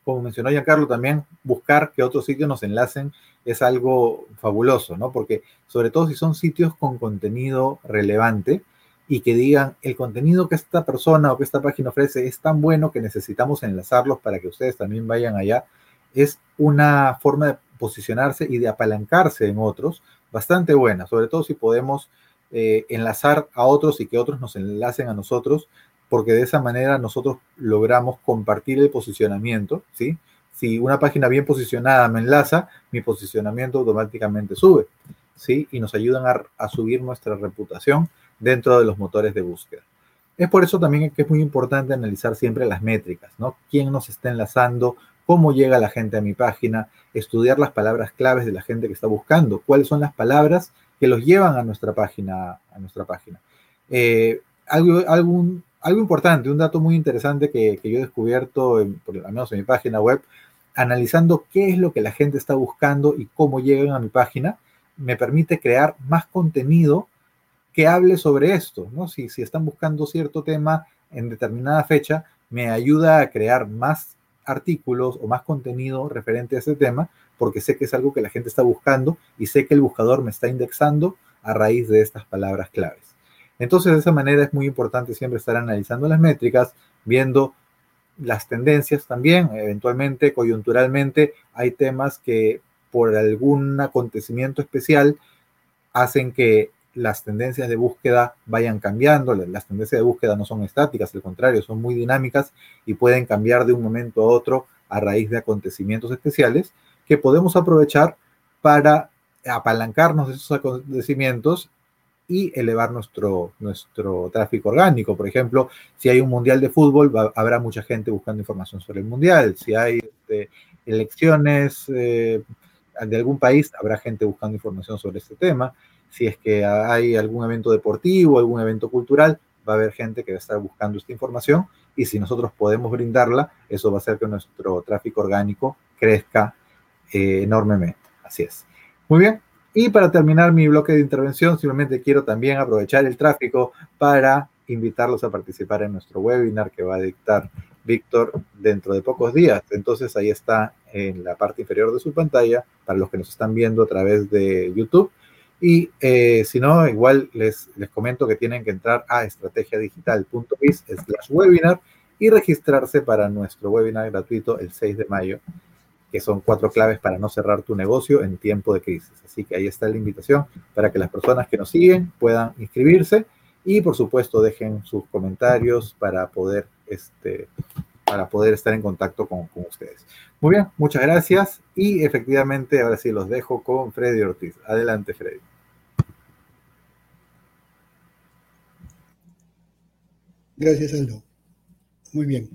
como mencionó Giancarlo, también buscar que otros sitios nos enlacen es algo fabuloso, ¿no? Porque sobre todo si son sitios con contenido relevante, y que digan el contenido que esta persona o que esta página ofrece es tan bueno que necesitamos enlazarlos para que ustedes también vayan allá, es una forma de posicionarse y de apalancarse en otros bastante buena, sobre todo si podemos eh, enlazar a otros y que otros nos enlacen a nosotros, porque de esa manera nosotros logramos compartir el posicionamiento, ¿sí? Si una página bien posicionada me enlaza, mi posicionamiento automáticamente sube, ¿sí? Y nos ayudan a, a subir nuestra reputación dentro de los motores de búsqueda. Es por eso también que es muy importante analizar siempre las métricas, ¿no? ¿Quién nos está enlazando? ¿Cómo llega la gente a mi página? Estudiar las palabras claves de la gente que está buscando. ¿Cuáles son las palabras que los llevan a nuestra página? A nuestra página. Eh, algo, algún, algo importante, un dato muy interesante que, yo he descubierto, por, al menos en mi página web, analizando qué es lo que la gente está buscando y cómo llegan a mi página, me permite crear más contenido que hable sobre esto, ¿no? Si, si están buscando cierto tema en determinada fecha, me ayuda a crear más artículos o más contenido referente a ese tema, porque sé que es algo que la gente está buscando y sé que el buscador me está indexando a raíz de estas palabras claves. Entonces, de esa manera es muy importante siempre estar analizando las métricas, viendo las tendencias también, eventualmente, coyunturalmente, hay temas que por algún acontecimiento especial hacen que las tendencias de búsqueda vayan cambiando. Las tendencias de búsqueda no son estáticas, al contrario, son muy dinámicas y pueden cambiar de un momento a otro a raíz de acontecimientos especiales que podemos aprovechar para apalancarnos de esos acontecimientos y elevar nuestro, nuestro tráfico orgánico. Por ejemplo, si hay un mundial de fútbol, habrá mucha gente buscando información sobre el mundial. Si hay este, elecciones eh, de algún país, habrá gente buscando información sobre este tema. Si es que hay algún evento deportivo, algún evento cultural, va a haber gente que va a estar buscando esta información y si nosotros podemos brindarla, eso va a hacer que nuestro tráfico orgánico crezca eh, enormemente. Así es. Muy bien, y para terminar mi bloque de intervención, simplemente quiero también aprovechar el tráfico para invitarlos a participar en nuestro webinar que va a dictar Víctor dentro de pocos días. Entonces ahí está en la parte inferior de su pantalla para los que nos están viendo a través de YouTube. Y eh, si no, igual les, les comento que tienen que entrar a estrategiadigital.biz slash webinar y registrarse para nuestro webinar gratuito el 6 de mayo que son cuatro claves para no cerrar tu negocio en tiempo de crisis. Así que ahí está la invitación para que las personas que nos siguen puedan inscribirse y por supuesto dejen sus comentarios para poder, este, para poder estar en contacto con, con ustedes. Muy bien, muchas gracias y efectivamente ahora sí los dejo con Freddy Ortiz. Adelante, Freddy. Gracias, Aldo. Muy bien.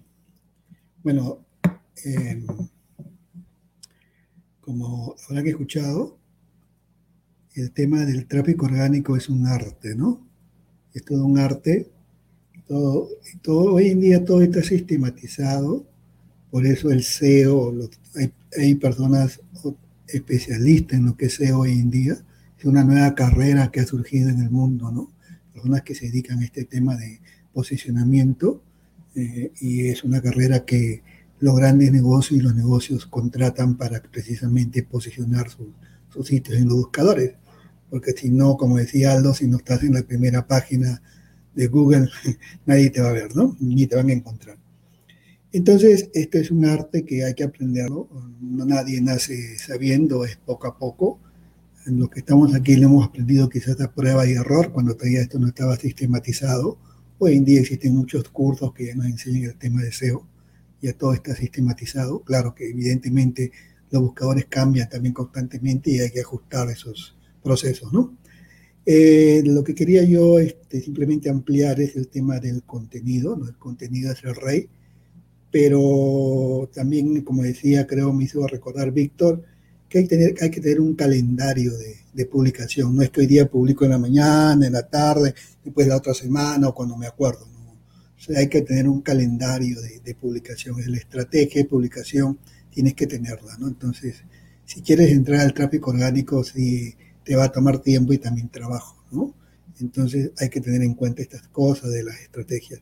Bueno, eh, como habrán escuchado, el tema del tráfico orgánico es un arte, ¿no? Es todo un arte. Todo, todo, hoy en día todo está sistematizado, por eso el SEO, hay, hay, personas especialistas en lo que es SEO hoy en día, es una nueva carrera que ha surgido en el mundo, ¿no? Personas que se dedican a este tema de posicionamiento eh, y es una carrera que los grandes negocios y los negocios contratan para precisamente posicionar sus sitios en los buscadores. Porque si no, como decía Aldo, si no estás en la primera página de Google, *laughs* nadie te va a ver, ¿no? Ni te van a encontrar. Entonces, esto es un arte que hay que aprenderlo. No nadie nace sabiendo, es poco a poco. En lo que estamos aquí lo hemos aprendido quizás a prueba y error, cuando todavía esto no estaba sistematizado. Hoy en día existen muchos cursos que ya nos enseñan el tema de SEO ya todo está sistematizado. Claro que evidentemente los buscadores cambian también constantemente y hay que ajustar esos procesos, ¿no? Eh, lo que quería yo este, simplemente ampliar es el tema del contenido, ¿no? El contenido es el rey, pero también, como decía, creo me hizo recordar Víctor, que hay que tener, hay que tener un calendario de, de, publicación. No es que hoy día publico en la mañana, en la tarde, después la otra semana o cuando me acuerdo hay que tener un calendario de, publicación, la estrategia de publicación, tienes que tenerla, ¿no? Entonces, si quieres entrar al tráfico orgánico, sí te va a tomar tiempo y también trabajo, ¿no? Entonces hay que tener en cuenta estas cosas de las estrategias.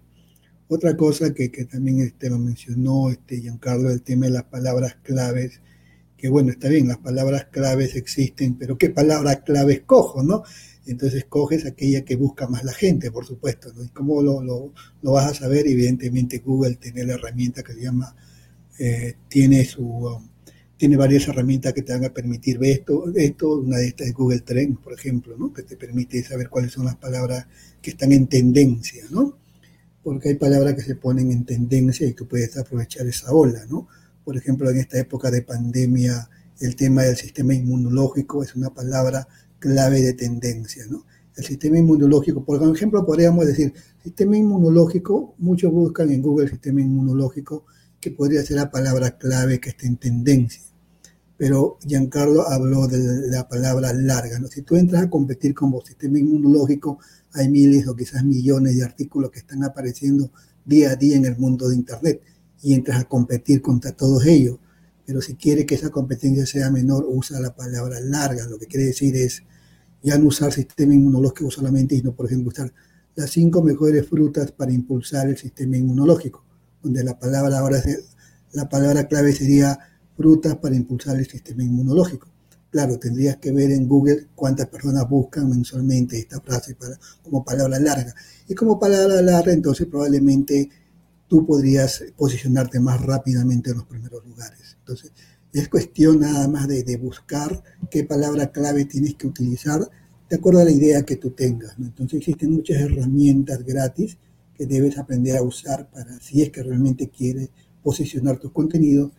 Otra cosa que, que también este, lo mencionó este Giancarlo, el tema de las palabras claves, que bueno, está bien, las palabras claves existen, pero ¿qué palabras claves cojo, no? entonces coges aquella que busca más la gente, por supuesto. ¿no? ¿Y cómo lo, vas a saber? Evidentemente Google tiene la herramienta que se llama, eh, tiene su... Tiene varias herramientas que te van a permitir ver esto, esto, una de estas es Google Trends, por ejemplo, ¿no? que te permite saber cuáles son las palabras que están en tendencia, ¿no? Porque hay palabras que se ponen en tendencia y tú puedes aprovechar esa ola, ¿no? Por ejemplo, en esta época de pandemia, el tema del sistema inmunológico es una palabra clave de tendencia, ¿no? El sistema inmunológico, por ejemplo, podríamos decir, sistema inmunológico, muchos buscan en Google sistema inmunológico, que podría ser la palabra clave que está en tendencia. Pero Giancarlo habló de la palabra larga. Si tú entras a competir como sistema inmunológico, hay miles o quizás millones de artículos que están apareciendo día a día en el mundo de Internet y entras a competir contra todos ellos. Pero si quiere que esa competencia sea menor, usa la palabra larga. Lo que quiere decir es ya no usar sistema inmunológico solamente, sino, por ejemplo, usar las cinco mejores frutas para impulsar el sistema inmunológico, donde la palabra ahora la palabra clave sería frutas para impulsar el sistema inmunológico. Claro, tendrías que ver en Google cuántas personas buscan mensualmente esta frase para, como palabra larga. Y como palabra larga, entonces probablemente tú podrías posicionarte más rápidamente en los primeros lugares. Entonces, es cuestión nada más de, buscar qué palabra clave tienes que utilizar de acuerdo a la idea que tú tengas. Entonces, existen muchas herramientas gratis que debes aprender a usar para, si es que realmente quieres posicionar tus contenidos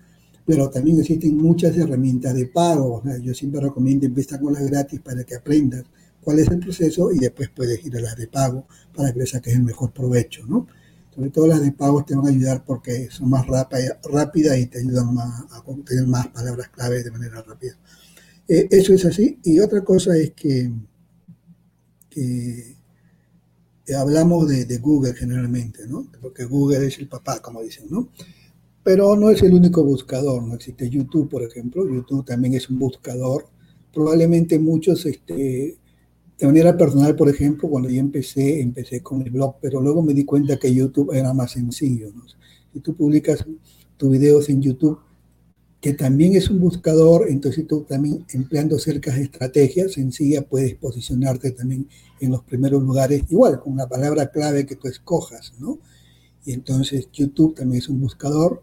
pero también existen muchas herramientas de pago. yo siempre recomiendo empezar con las gratis para que aprendas cuál es el proceso y después puedes ir a las de pago para que le saques el mejor provecho, ¿no? Sobre todo las de pago te van a ayudar porque son más rápidas y te ayudan más a tener más palabras clave de manera rápida. Eh, eso es así. Y otra cosa es que, hablamos de, de, Google generalmente, ¿no? Porque Google es el papá, como dicen, ¿no? Pero no es el único buscador, no existe YouTube, por ejemplo. YouTube también es un buscador. Probablemente muchos, este, de manera personal, por ejemplo, cuando yo empecé, empecé con el blog, pero luego me di cuenta que YouTube era más sencillo. Si tú publicas tus videos en YouTube, que también es un buscador, entonces tú también empleando cercas estrategias sencillas puedes posicionarte también en los primeros lugares, igual con la palabra clave que tú escojas, ¿no? Y entonces YouTube también es un buscador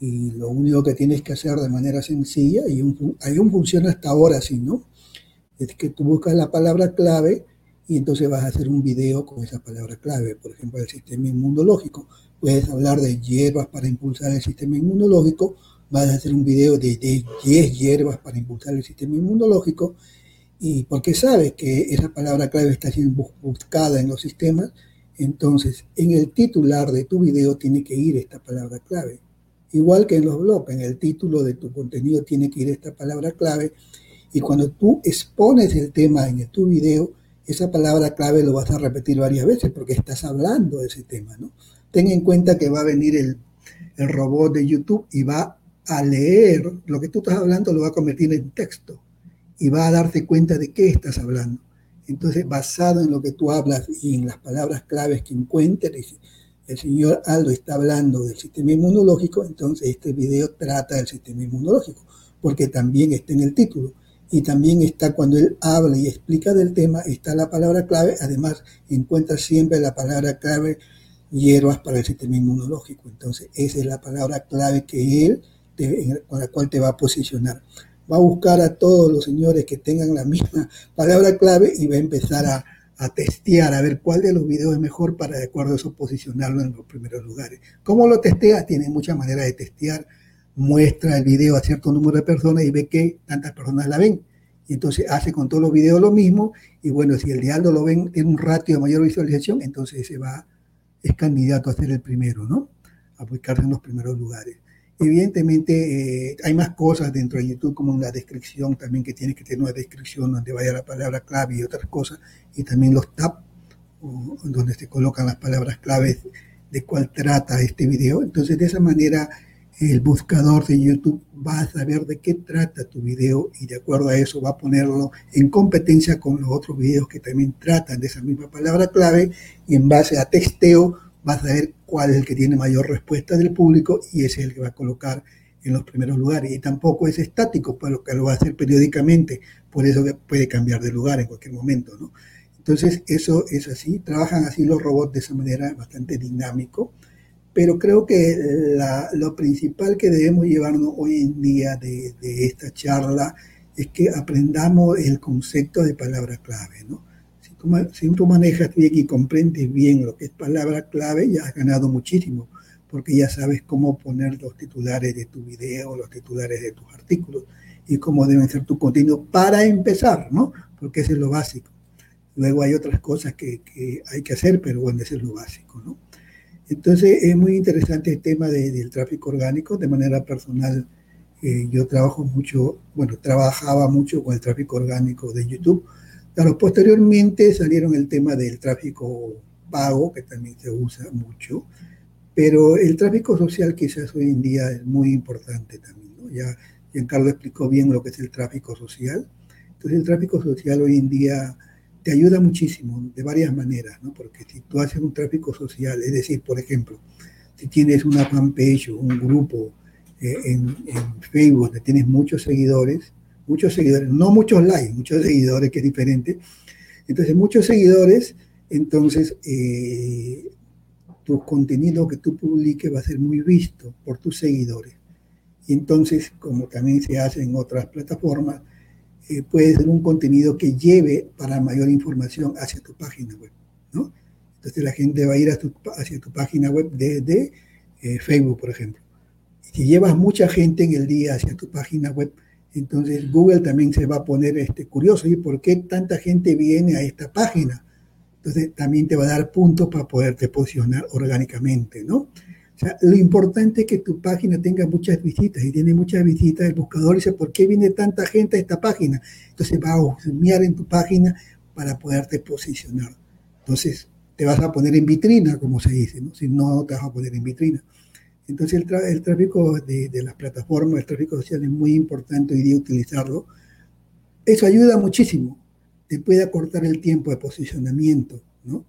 y lo único que tienes que hacer de manera sencilla, y un, un funciona hasta ahora así, ¿no? Es que tú buscas la palabra clave y entonces vas a hacer un video con esa palabra clave, por ejemplo, el sistema inmunológico. Puedes hablar de hierbas para impulsar el sistema inmunológico, vas a hacer un video de, de 10 hierbas para impulsar el sistema inmunológico, y porque sabes que esa palabra clave está siendo buscada en los sistemas, entonces en el titular de tu video tiene que ir esta palabra clave. Igual que en los blogs, en el título de tu contenido tiene que ir esta palabra clave y cuando tú expones el tema en tu video, esa palabra clave lo vas a repetir varias veces porque estás hablando de ese tema, ¿no? Ten en cuenta que va a venir el, robot de YouTube y va a leer lo que tú estás hablando, lo va a convertir en texto y va a darte cuenta de qué estás hablando. Entonces, basado en lo que tú hablas y en las palabras claves que encuentres, el señor Aldo está hablando del sistema inmunológico, entonces este video trata del sistema inmunológico, porque también está en el título. Y también está cuando él habla y explica del tema, está la palabra clave, además encuentra siempre la palabra clave hierbas para el sistema inmunológico. Entonces esa es la palabra clave que él, con la cual te va a posicionar. Va a buscar a todos los señores que tengan la misma palabra clave y va a empezar a, a testear, a ver cuál de los videos es mejor para de acuerdo a eso posicionarlo en los primeros lugares. ¿Cómo lo testea? Tiene muchas maneras de testear. Muestra el video a cierto número de personas y ve que tantas personas la ven. Y entonces hace con todos los videos lo mismo. Y bueno, si el diálogo lo ven en un ratio de mayor visualización, entonces ese va, es candidato a ser el primero, ¿no? A buscarse en los primeros lugares. Evidentemente eh, hay más cosas dentro de YouTube como la descripción también que tiene que tener una descripción donde vaya la palabra clave y otras cosas y también los tabs donde se colocan las palabras claves de cuál trata este video. Entonces de esa manera el buscador de YouTube va a saber de qué trata tu video y de acuerdo a eso va a ponerlo en competencia con los otros videos que también tratan de esa misma palabra clave y en base a testeo vas a ver cuál es el que tiene mayor respuesta del público y ese es el que va a colocar en los primeros lugares. Y tampoco es estático, pues lo que lo va a hacer periódicamente, por eso puede cambiar de lugar en cualquier momento, ¿no? Entonces, eso es así, trabajan así los robots de esa manera bastante dinámico, pero creo que lo principal que debemos llevarnos hoy en día de, esta charla es que aprendamos el concepto de palabra clave, ¿no? si tú manejas bien y comprendes bien lo que es palabra clave, ya has ganado muchísimo, porque ya sabes cómo poner los titulares de tu video, los titulares de tus artículos y cómo deben ser tu contenido para empezar, ¿no? Porque eso es lo básico. Luego hay otras cosas que, hay que hacer, pero bueno, eso es lo básico, ¿no? Entonces es muy interesante el tema del tráfico orgánico. De manera personal, eh, yo trabajo mucho, bueno, trabajaba mucho con el tráfico orgánico de YouTube Claro, posteriormente salieron el tema del tráfico pago, que también se usa mucho, pero el tráfico social quizás hoy en día es muy importante también. ¿no? Ya Giancarlo explicó bien lo que es el tráfico social. Entonces el tráfico social hoy en día te ayuda muchísimo de varias maneras, ¿no? porque si tú haces un tráfico social, es decir, por ejemplo, si tienes una fanpage o un grupo eh, en, Facebook, donde tienes muchos seguidores, muchos seguidores, no muchos likes, muchos seguidores, que es diferente. Entonces, muchos seguidores, entonces eh, tu contenido que tú publiques va a ser muy visto por tus seguidores. Y entonces, como también se hace en otras plataformas, eh, puede ser un contenido que lleve para mayor información hacia tu página web, ¿no? Entonces la gente va a ir hacia tu página web desde eh, Facebook, por ejemplo. Si llevas mucha gente en el día hacia tu página web, entonces Google también se va a poner este, curioso, ¿y por qué tanta gente viene a esta página? Entonces también te va a dar puntos para poderte posicionar orgánicamente, ¿no? Sea, lo importante es que tu página tenga muchas visitas y tiene muchas visitas. El buscador dice, ¿por qué viene tanta gente a esta página? Entonces va a husmear en tu página para poderte posicionar. Entonces te vas a poner en vitrina, como se dice, ¿no? Si no, no te vas a poner en vitrina. Entonces el, tráfico de, de, las plataformas, el tráfico social es muy importante hoy día utilizarlo. Eso ayuda muchísimo. Te puede acortar el tiempo de posicionamiento, ¿no?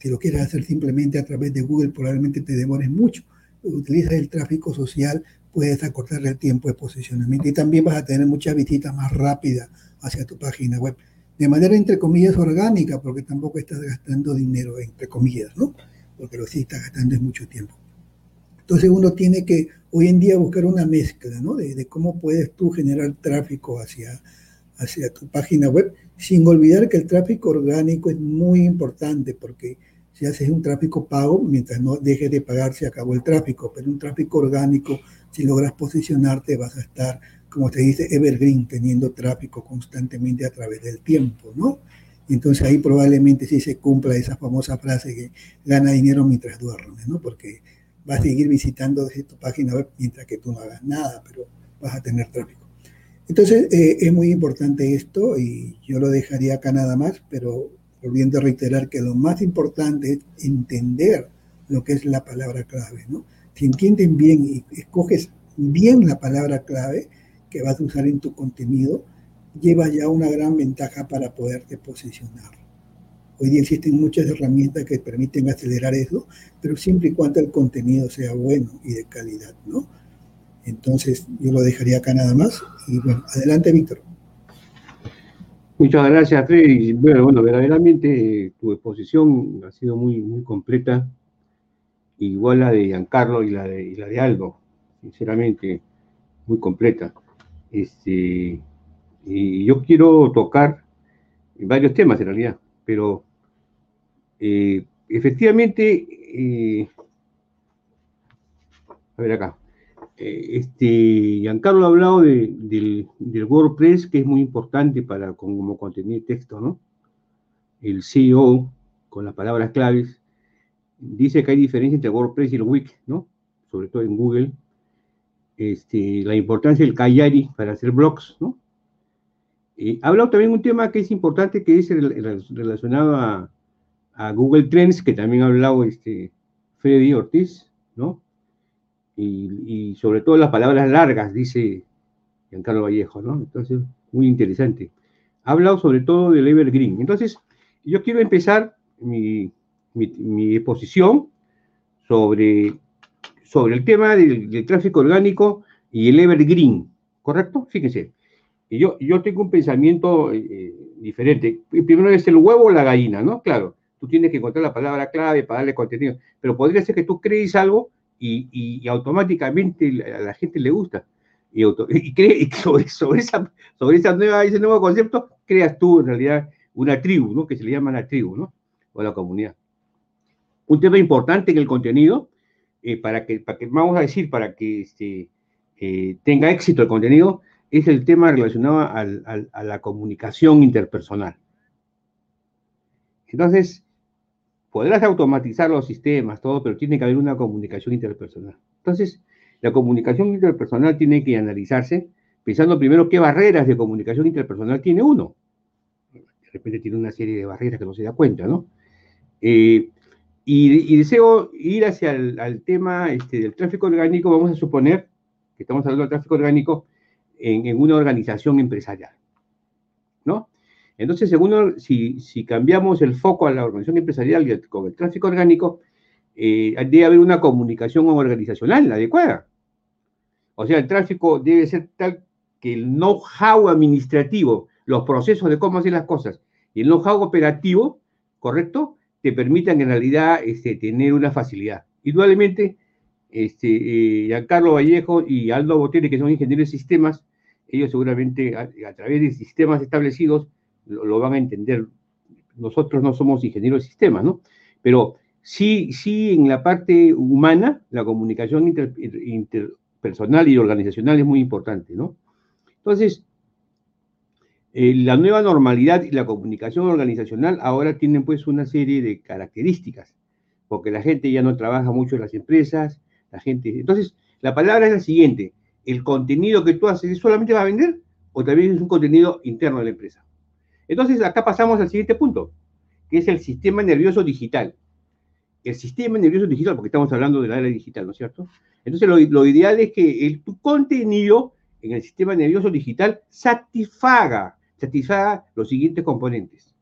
Si lo quieres hacer simplemente a través de Google, probablemente te demores mucho. Utilizas el tráfico social, puedes acortar el tiempo de posicionamiento y también vas a tener muchas visitas más rápidas hacia tu página web. De manera, entre comillas, orgánica, porque tampoco estás gastando dinero, entre comillas, ¿no? Porque lo sí estás gastando es mucho tiempo. Entonces uno tiene que hoy en día buscar una mezcla, ¿no? De, de cómo puedes tú generar tráfico hacia, hacia tu página web, sin olvidar que el tráfico orgánico es muy importante porque si haces un tráfico pago, mientras no deje de pagar, se acabó el tráfico, pero un tráfico orgánico, si logras posicionarte, vas a estar, como se dice, evergreen, teniendo tráfico constantemente a través del tiempo, ¿no? Entonces ahí probablemente sí se cumpla esa famosa frase que gana dinero mientras duermes, ¿no? Porque vas a seguir visitando tu página mientras que tú no hagas nada, pero vas a tener tráfico. Entonces eh, es muy importante esto y yo lo dejaría acá nada más, pero volviendo a reiterar que lo más importante es entender lo que es la palabra clave, ¿no? Si entienden bien y escoges bien la palabra clave que vas a usar en tu contenido, lleva ya una gran ventaja para poderte posicionar. Hoy día existen muchas herramientas que permiten acelerar eso, pero siempre y cuando el contenido sea bueno y de calidad, ¿no? Entonces, yo lo dejaría acá nada más. Y bueno, adelante, Víctor. Muchas gracias, Freddy. Bueno, bueno, verdaderamente eh, tu exposición ha sido muy, completa, igual la de Giancarlo y la de, y la de Aldo, sinceramente, muy completa. Este, y yo quiero tocar varios temas en realidad, pero eh, efectivamente, eh, a ver acá, este, Giancarlo ha hablado del, WordPress, que es muy importante para como contenido de texto, ¿no? El CEO, con las palabras claves, dice que hay diferencia entre WordPress y el Wix, ¿no? Sobre todo en Google. Este, la importancia del Kayari para hacer blogs, ¿no? Eh, ha hablado también un tema que es importante, que es relacionado a, Google Trends, que también ha hablado este, Freddy Ortiz, ¿no? Y, sobre todo las palabras largas, dice Giancarlo Vallejo, ¿no? Entonces, muy interesante. Ha hablado sobre todo del Evergreen. Entonces, yo quiero empezar mi, mi, exposición sobre, sobre el tema del, tráfico orgánico y el Evergreen, ¿correcto? Fíjense. Yo, yo tengo un pensamiento eh, diferente. Primero es el huevo o la gallina, ¿no? Claro, tú tienes que encontrar la palabra clave para darle contenido, pero podría ser que tú crees algo y, automáticamente a la gente le gusta. Y, *laughs* sobre, esa, sobre esa nueva, ese nuevo concepto creas tú en realidad una tribu, ¿no? que se le llama la tribu, ¿no? o la comunidad. Un tema importante en el contenido, eh, para, que, para que, vamos a decir, para que este, eh, tenga éxito el contenido, es el tema relacionado a la comunicación interpersonal. Entonces, podrás automatizar los sistemas, todo, pero tiene que haber una comunicación interpersonal. Entonces, la comunicación interpersonal tiene que analizarse pensando primero qué barreras de comunicación interpersonal tiene uno. De repente tiene una serie de barreras que no se da cuenta, ¿no? Eh, y, deseo ir hacia el tema este, del tráfico orgánico, vamos a suponer que estamos hablando del tráfico orgánico en, en una organización empresarial, ¿no? Entonces, según si, cambiamos el foco a la organización empresarial y con el tráfico orgánico, eh, debe haber una comunicación organizacional adecuada. O sea, el tráfico debe ser tal que el know-how administrativo, los procesos de cómo hacer las cosas y el know-how operativo, ¿correcto? Te permitan en realidad este, tener una facilidad. Indudablemente, este, eh, Giancarlo Vallejo y Aldo Botelli, que son ingenieros de sistemas, ellos seguramente a, través de sistemas establecidos lo, van a entender. Nosotros no somos ingenieros de sistemas, ¿no? Pero sí, sí en la parte humana, la comunicación interpersonal y organizacional es muy importante, ¿no? Entonces, eh, la nueva normalidad y la comunicación organizacional ahora tienen pues una serie de características, porque la gente ya no trabaja mucho en las empresas, la gente... Entonces, la palabra es la siguiente, ¿el contenido que tú haces solamente va a vender o también es un contenido interno de la empresa? Entonces, acá pasamos al siguiente punto, que es el sistema nervioso digital. El sistema nervioso digital, porque estamos hablando de la era digital, ¿no es cierto? Entonces, lo, ideal es que el, tu contenido en el sistema nervioso digital satisfaga, satisfaga los siguientes componentes.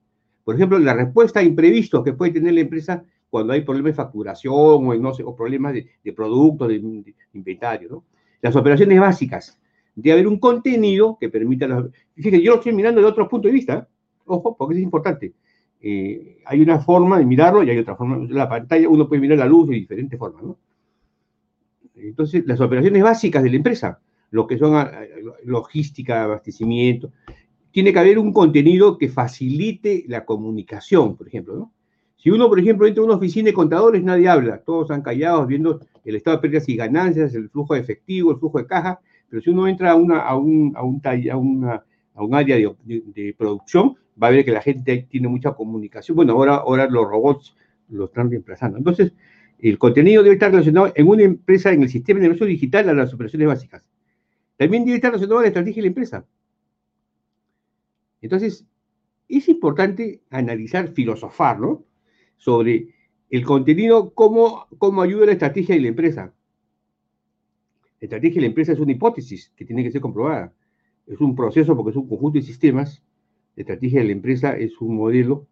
Por ejemplo, la respuesta a imprevistos que puede tener la empresa cuando hay problemas de facturación o, problemas de, de productos, de, inventario. ¿no? Las operaciones básicas. De haber un contenido que permita... Fíjense, yo lo estoy mirando de otro punto de vista. Ojo, porque es importante. Eh, hay una forma de mirarlo y hay otra forma. La pantalla, uno puede mirar la luz de diferentes formas. ¿no? Entonces, las operaciones básicas de la empresa, lo que son ah, logística, abastecimiento, tiene que haber un contenido que facilite la comunicación, por ejemplo, ¿no? Si uno, por ejemplo, entra a una oficina de contadores, nadie habla, todos están callados viendo el estado de pérdidas y ganancias, el flujo de efectivo, el flujo de caja, pero si uno entra a, una, a, un, a, un, a, una, a un área de, producción, va a ver que la gente tiene mucha comunicación. Bueno, ahora, ahora los robots lo están reemplazando. Entonces, el contenido debe estar relacionado en una empresa, en el sistema de negocio digital, a las operaciones básicas. También debe estar relacionado a la estrategia de la empresa. Entonces, es importante analizar, filosofar, ¿no? sobre el contenido, cómo, cómo ayuda la estrategia de la empresa. La estrategia de la empresa es una hipótesis que tiene que ser comprobada. Es un proceso porque es un conjunto de sistemas. La estrategia de la empresa es un modelo,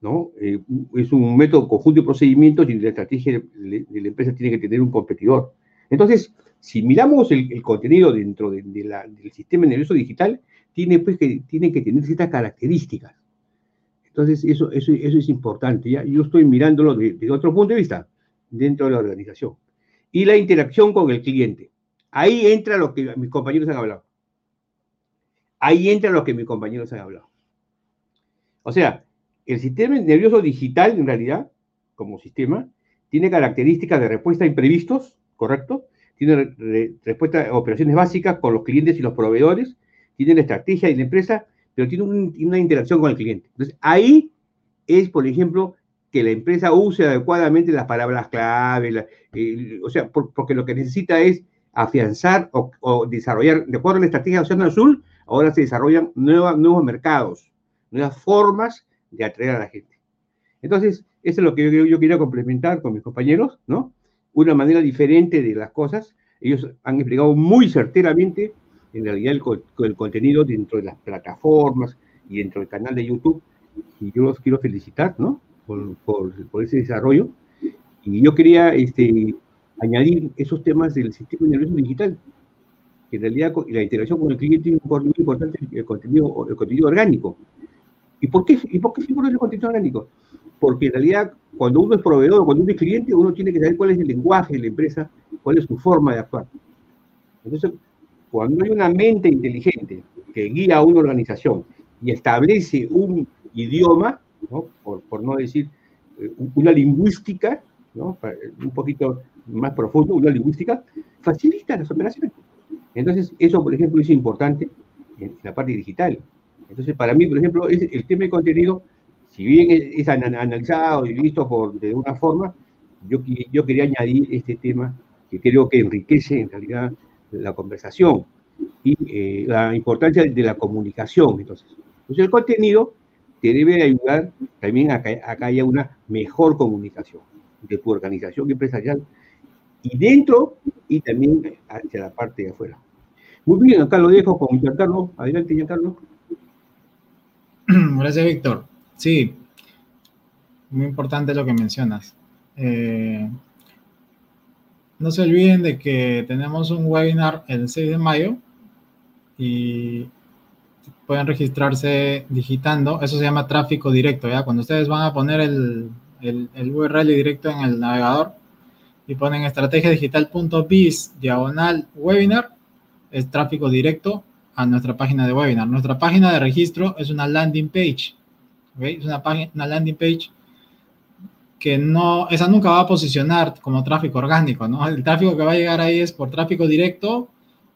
¿no? Eh, es un método conjunto de procedimientos y la estrategia de, la empresa tiene que tener un competidor. Entonces, si miramos el, contenido dentro del sistema nervioso digital, tiene, pues, que, tiene que tener ciertas características. Entonces, eso, eso, eso es importante. Yo estoy mirándolo desde otro punto de vista, dentro de la organización. Y la interacción con el cliente. Ahí entra lo que mis compañeros han hablado. Ahí entra lo que mis compañeros han hablado. O sea, el sistema nervioso digital, en realidad, como sistema, tiene características de respuesta a imprevistos, ¿correcto? Tiene respuesta a operaciones básicas con los clientes y los proveedores, tiene la estrategia de la empresa pero tiene una interacción con el cliente. Entonces, ahí es, por ejemplo, que la empresa use adecuadamente las palabras clave, o sea, porque lo que necesita es afianzar o, desarrollar, de acuerdo a la estrategia de Océano Azul, ahora se desarrollan nuevos mercados, nuevas formas de atraer a la gente. Entonces, eso es lo que yo, quería complementar con mis compañeros, ¿no? Una manera diferente de las cosas. Ellos han explicado muy certeramente en realidad el, contenido dentro de las plataformas y dentro del canal de YouTube. Y yo los quiero felicitar, ¿no? Por, ese desarrollo. Y yo quería este, añadir esos temas del sistema nervioso digital, en realidad la interacción con el cliente es muy importante, el contenido, el contenido orgánico. ¿Y por qué, y por qué figura el contenido orgánico? Porque en realidad, cuando uno es proveedor, cuando uno es cliente, uno tiene que saber cuál es el lenguaje de la empresa, cuál es su forma de actuar. Entonces, cuando hay una mente inteligente que guía a una organización y establece un idioma, Por, no decir eh, una lingüística, un poquito más profundo, una lingüística, facilita las operaciones. Entonces, eso, por ejemplo, es importante en la parte digital. Entonces, para mí, por ejemplo, el tema de contenido, si bien es, analizado y visto por, de una forma, yo, yo quería añadir este tema que creo que enriquece en realidad la conversación y eh, la importancia de la comunicación. Entonces, pues el contenido te debe ayudar también a que, haya una mejor comunicación de tu organización empresarial y dentro y también hacia la parte de afuera. Muy bien, acá lo dejo con Giancarlo. Adelante, Giancarlo. *clears throat* Gracias, Víctor. Sí, muy importante lo que mencionas. Eh, no se olviden de que tenemos un webinar el 6 de mayo y pueden registrarse digitando. Eso se llama tráfico directo, ¿ya? Cuando ustedes van a poner el, el, URL directo en el navegador y ponen estrategiadigital.biz diagonal webinar, es tráfico directo a nuestra página de webinar. Nuestra página de registro es una landing page. Es una, página, una landing page que no, esa nunca va a posicionar como tráfico orgánico, ¿no? El tráfico que va a llegar ahí es por tráfico directo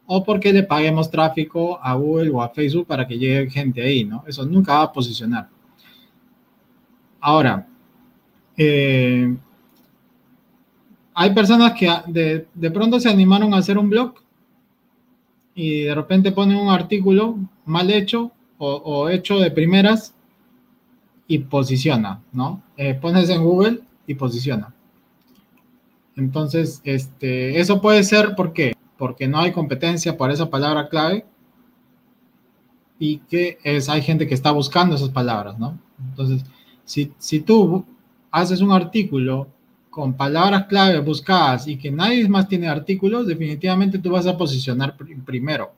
o porque le paguemos tráfico a Google o a Facebook para que llegue gente ahí, ¿no? Eso nunca va a posicionar. Ahora, eh, hay personas que de, de, pronto se animaron a hacer un blog y de repente ponen un artículo mal hecho o, hecho de primeras y posiciona, ¿no? Eh, pones en Google y posiciona. Entonces, este, eso puede ser porque porque no hay competencia por esa palabra clave y que es, hay gente que está buscando esas palabras, ¿no? Entonces, si, si tú haces un artículo con palabras clave buscadas y que nadie más tiene artículos, definitivamente tú vas a posicionar primero.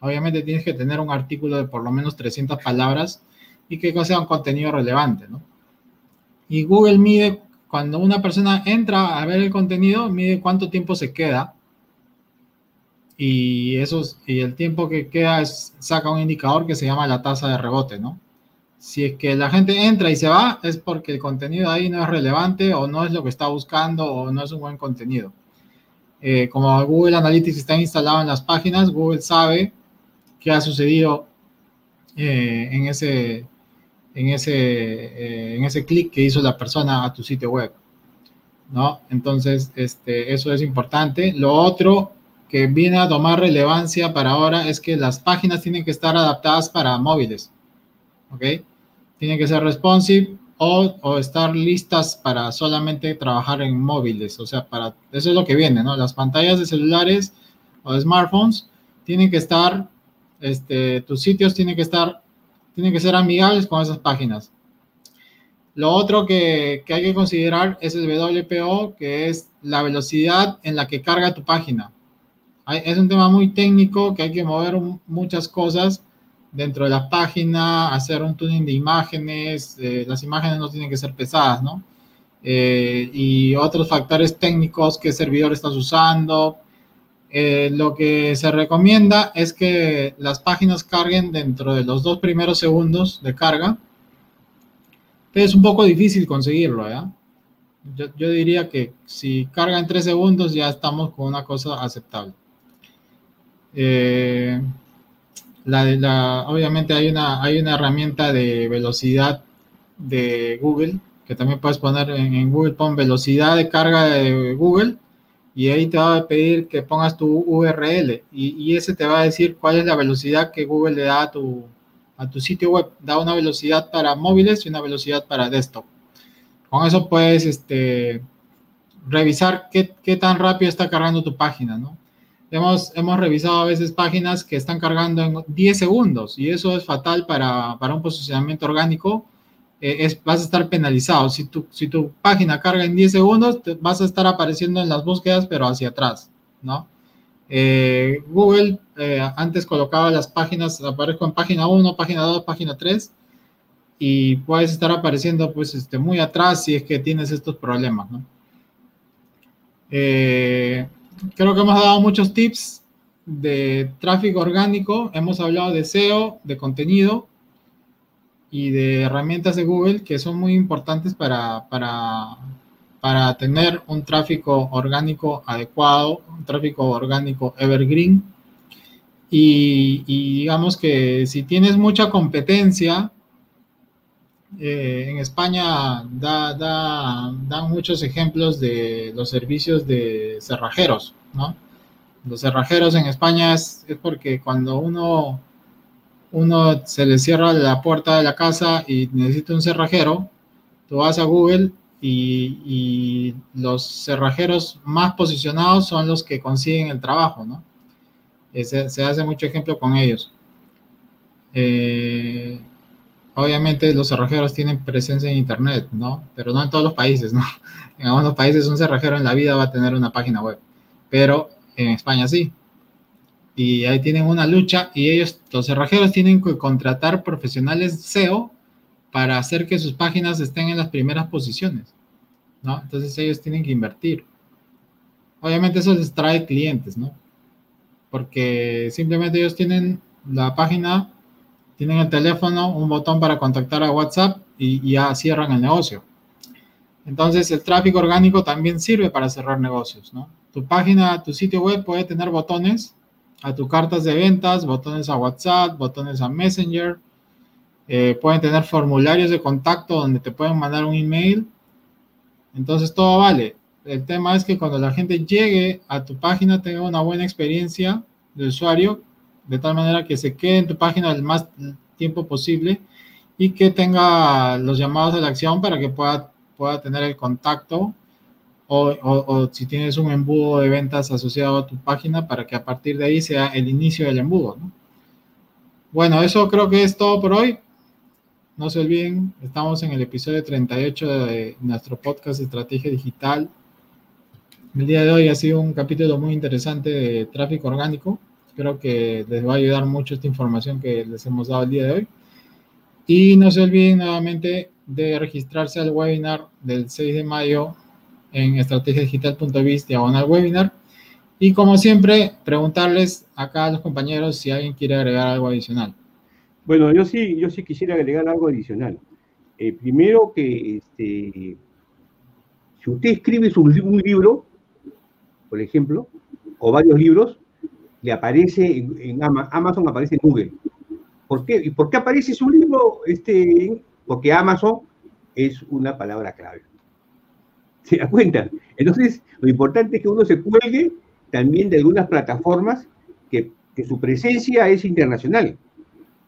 Obviamente tienes que tener un artículo de por lo menos 300 palabras y que sea un contenido relevante, ¿no? Y Google mide, cuando una persona entra a ver el contenido, mide cuánto tiempo se queda y, esos, y el tiempo que queda es, saca un indicador que se llama la tasa de rebote, ¿no? Si es que la gente entra y se va, es porque el contenido ahí no es relevante o no es lo que está buscando o no es un buen contenido. Eh, como Google Analytics está instalado en las páginas, Google sabe qué ha sucedido eh, en ese, en ese, eh, en ese clic que hizo la persona a tu sitio web. ¿no? Entonces, este, eso es importante. Lo otro que viene a tomar relevancia para ahora es que las páginas tienen que estar adaptadas para móviles. ¿Ok? Tienen que ser responsive o, o, estar listas para solamente trabajar en móviles. O sea, para eso es lo que viene, ¿no? Las pantallas de celulares o de smartphones tienen que estar, este, tus sitios tienen que estar, tienen que ser amigables con esas páginas. Lo otro que, que hay que considerar es el WPO, que es la velocidad en la que carga tu página es un tema muy técnico que hay que mover muchas cosas dentro de la página, hacer un tuning de imágenes, eh, las imágenes no tienen que ser pesadas, ¿no? Eh, y otros factores técnicos, qué servidor estás usando. Eh, lo que se recomienda es que las páginas carguen dentro de los dos primeros segundos de carga. es un poco difícil conseguirlo, ¿ya? Yo, yo diría que si carga en tres segundos ya estamos con una cosa aceptable. Eh, la, obviamente hay una, hay una herramienta de velocidad de Google que también puedes poner en, Google, pon velocidad de carga de Google y ahí te va a pedir que pongas tu URL y, ese te va a decir cuál es la velocidad que Google le da a tu, a tu sitio web. Da una velocidad para móviles y una velocidad para desktop. Con eso puedes este, revisar qué, qué tan rápido está cargando tu página, ¿no? Hemos, hemos revisado a veces páginas que están cargando en 10 segundos y eso es fatal para, para un posicionamiento orgánico. Eh, es, vas a estar penalizado. Si tu, si tu página carga en 10 segundos, vas a estar apareciendo en las búsquedas, pero hacia atrás, ¿no? Eh, Google eh, antes colocaba las páginas, aparezco en página 1, página 2, página 3, y puedes estar apareciendo pues este, muy atrás si es que tienes estos problemas. Eh, creo que hemos dado muchos tips de tráfico orgánico. Hemos hablado de SEO, de contenido y de herramientas de Google que son muy importantes para, para, para tener un tráfico orgánico adecuado, un tráfico orgánico evergreen. Y, y digamos que si tienes mucha competencia, eh, en España da, da, dan muchos ejemplos de los servicios de cerrajeros, ¿no? Los cerrajeros en España es, porque cuando uno, uno se le cierra la puerta de la casa y necesita un cerrajero, tú vas a Google y, los cerrajeros más posicionados son los que consiguen el trabajo, ¿no? Se, se hace mucho ejemplo con ellos. Eh, obviamente los cerrajeros tienen presencia en Internet, ¿no? Pero no en todos los países, ¿no? *laughs* En algunos países un cerrajero en la vida va a tener una página web. pero en España sí. Y ahí tienen una lucha y ellos, los cerrajeros, tienen que contratar profesionales SEO para hacer que sus páginas estén en las primeras posiciones, ¿no? Entonces ellos tienen que invertir. Obviamente eso les trae clientes, ¿no? Porque simplemente ellos tienen la página, tienen el teléfono, un botón para contactar a WhatsApp y, ya cierran el negocio. Entonces el tráfico orgánico también sirve para cerrar negocios, ¿no? Tu página, tu sitio web puede tener botones a tus cartas de ventas, botones a WhatsApp, botones a Messenger, eh, pueden tener formularios de contacto donde te pueden mandar un email. Entonces todo vale. El tema es que cuando la gente llegue a tu página tenga una buena experiencia de usuario, de tal manera que se quede en tu página el más tiempo posible y que tenga los llamados de la acción para que pueda, pueda tener el contacto o, o, si tienes un embudo de ventas asociado a tu página para que a partir de ahí sea el inicio del embudo. Bueno, eso creo que es todo por hoy. No se olviden, estamos en el episodio 38 de nuestro podcast Estrategia Digital. El día de hoy ha sido un capítulo muy interesante de tráfico orgánico. Creo que les va a ayudar mucho esta información que les hemos dado el día de hoy. Y no se olviden nuevamente de registrarse al webinar del 6 de mayo en estrategiadigital.biz diagonal webinar. Y como siempre, preguntarles acá a los compañeros si alguien quiere agregar algo adicional. Bueno, yo sí, yo sí quisiera agregar algo adicional. Eh, primero que este, si usted escribe un libro, por ejemplo, o varios libros, le aparece en, Amazon, aparece en Google. ¿Por qué? ¿Y por qué aparece su libro? Este, porque Amazon es una palabra clave. *laughs* ¿Se da cuenta? Entonces, lo importante es que uno se cuelgue también de algunas plataformas que, que su presencia es internacional.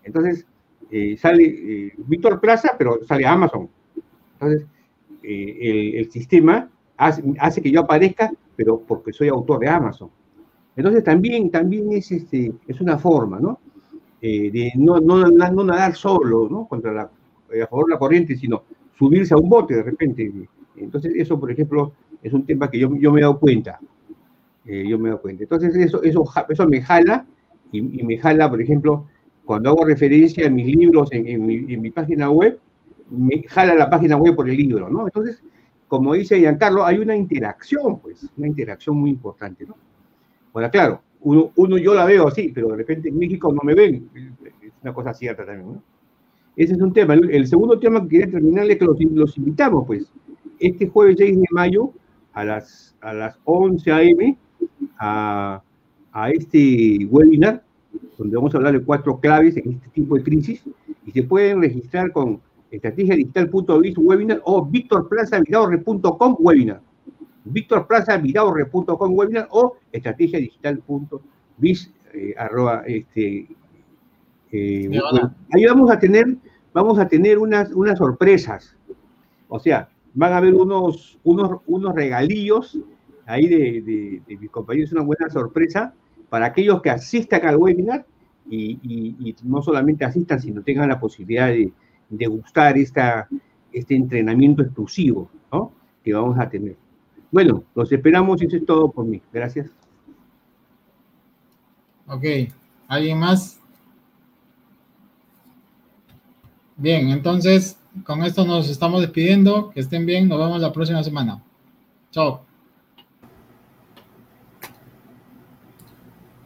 Entonces, eh, sale eh, Víctor Plaza, pero sale Amazon. Entonces, eh, el, sistema hace, que yo aparezca, pero porque soy autor de Amazon. Entonces, también, también es, este, es una forma, ¿no? de no, no, nadar solo, ¿no? Contra la, a favor de la corriente, sino subirse a un bote de repente. Entonces, eso, por ejemplo, es un tema que yo, yo me he dado cuenta. yo me he cuenta. Entonces, eso, eso, eso me jala y, me jala, por ejemplo, cuando hago referencia en mis libros, en, mi, página web, me jala la página web por el libro, ¿no? Entonces, como dice Giancarlo, hay una interacción, pues, una interacción muy importante, ¿no? Bueno, claro, uno, yo la veo así, pero de repente en México no me ven, es una cosa cierta también, ¿no? Ese es un tema. El, segundo tema que quería terminar es que los, invitamos, pues, este jueves 6 de mayo a las, a las 11 a.m. A, a este webinar donde vamos a hablar de cuatro claves en este tipo de crisis, y se pueden registrar con estrategiadigital.biz webinar o victorplazavidaurre.com webinar. victorplazavidaurre.com webinar o estrategiadigital.biz eh, arroba este eh, ahí vamos a tener vamos a tener unas, unas sorpresas o sea van a haber unos unos unos regalillos ahí de, de, de mis compañeros una buena sorpresa para aquellos que asistan al webinar y, no solamente asistan, sino tengan la posibilidad de, de gustar esta, este entrenamiento exclusivo ¿no? que vamos a tener. Bueno, los esperamos y eso es todo por mí. Gracias. Ok, ¿alguien más? Bien, entonces con esto nos estamos despidiendo. Que estén bien, nos vemos la próxima semana. Chao.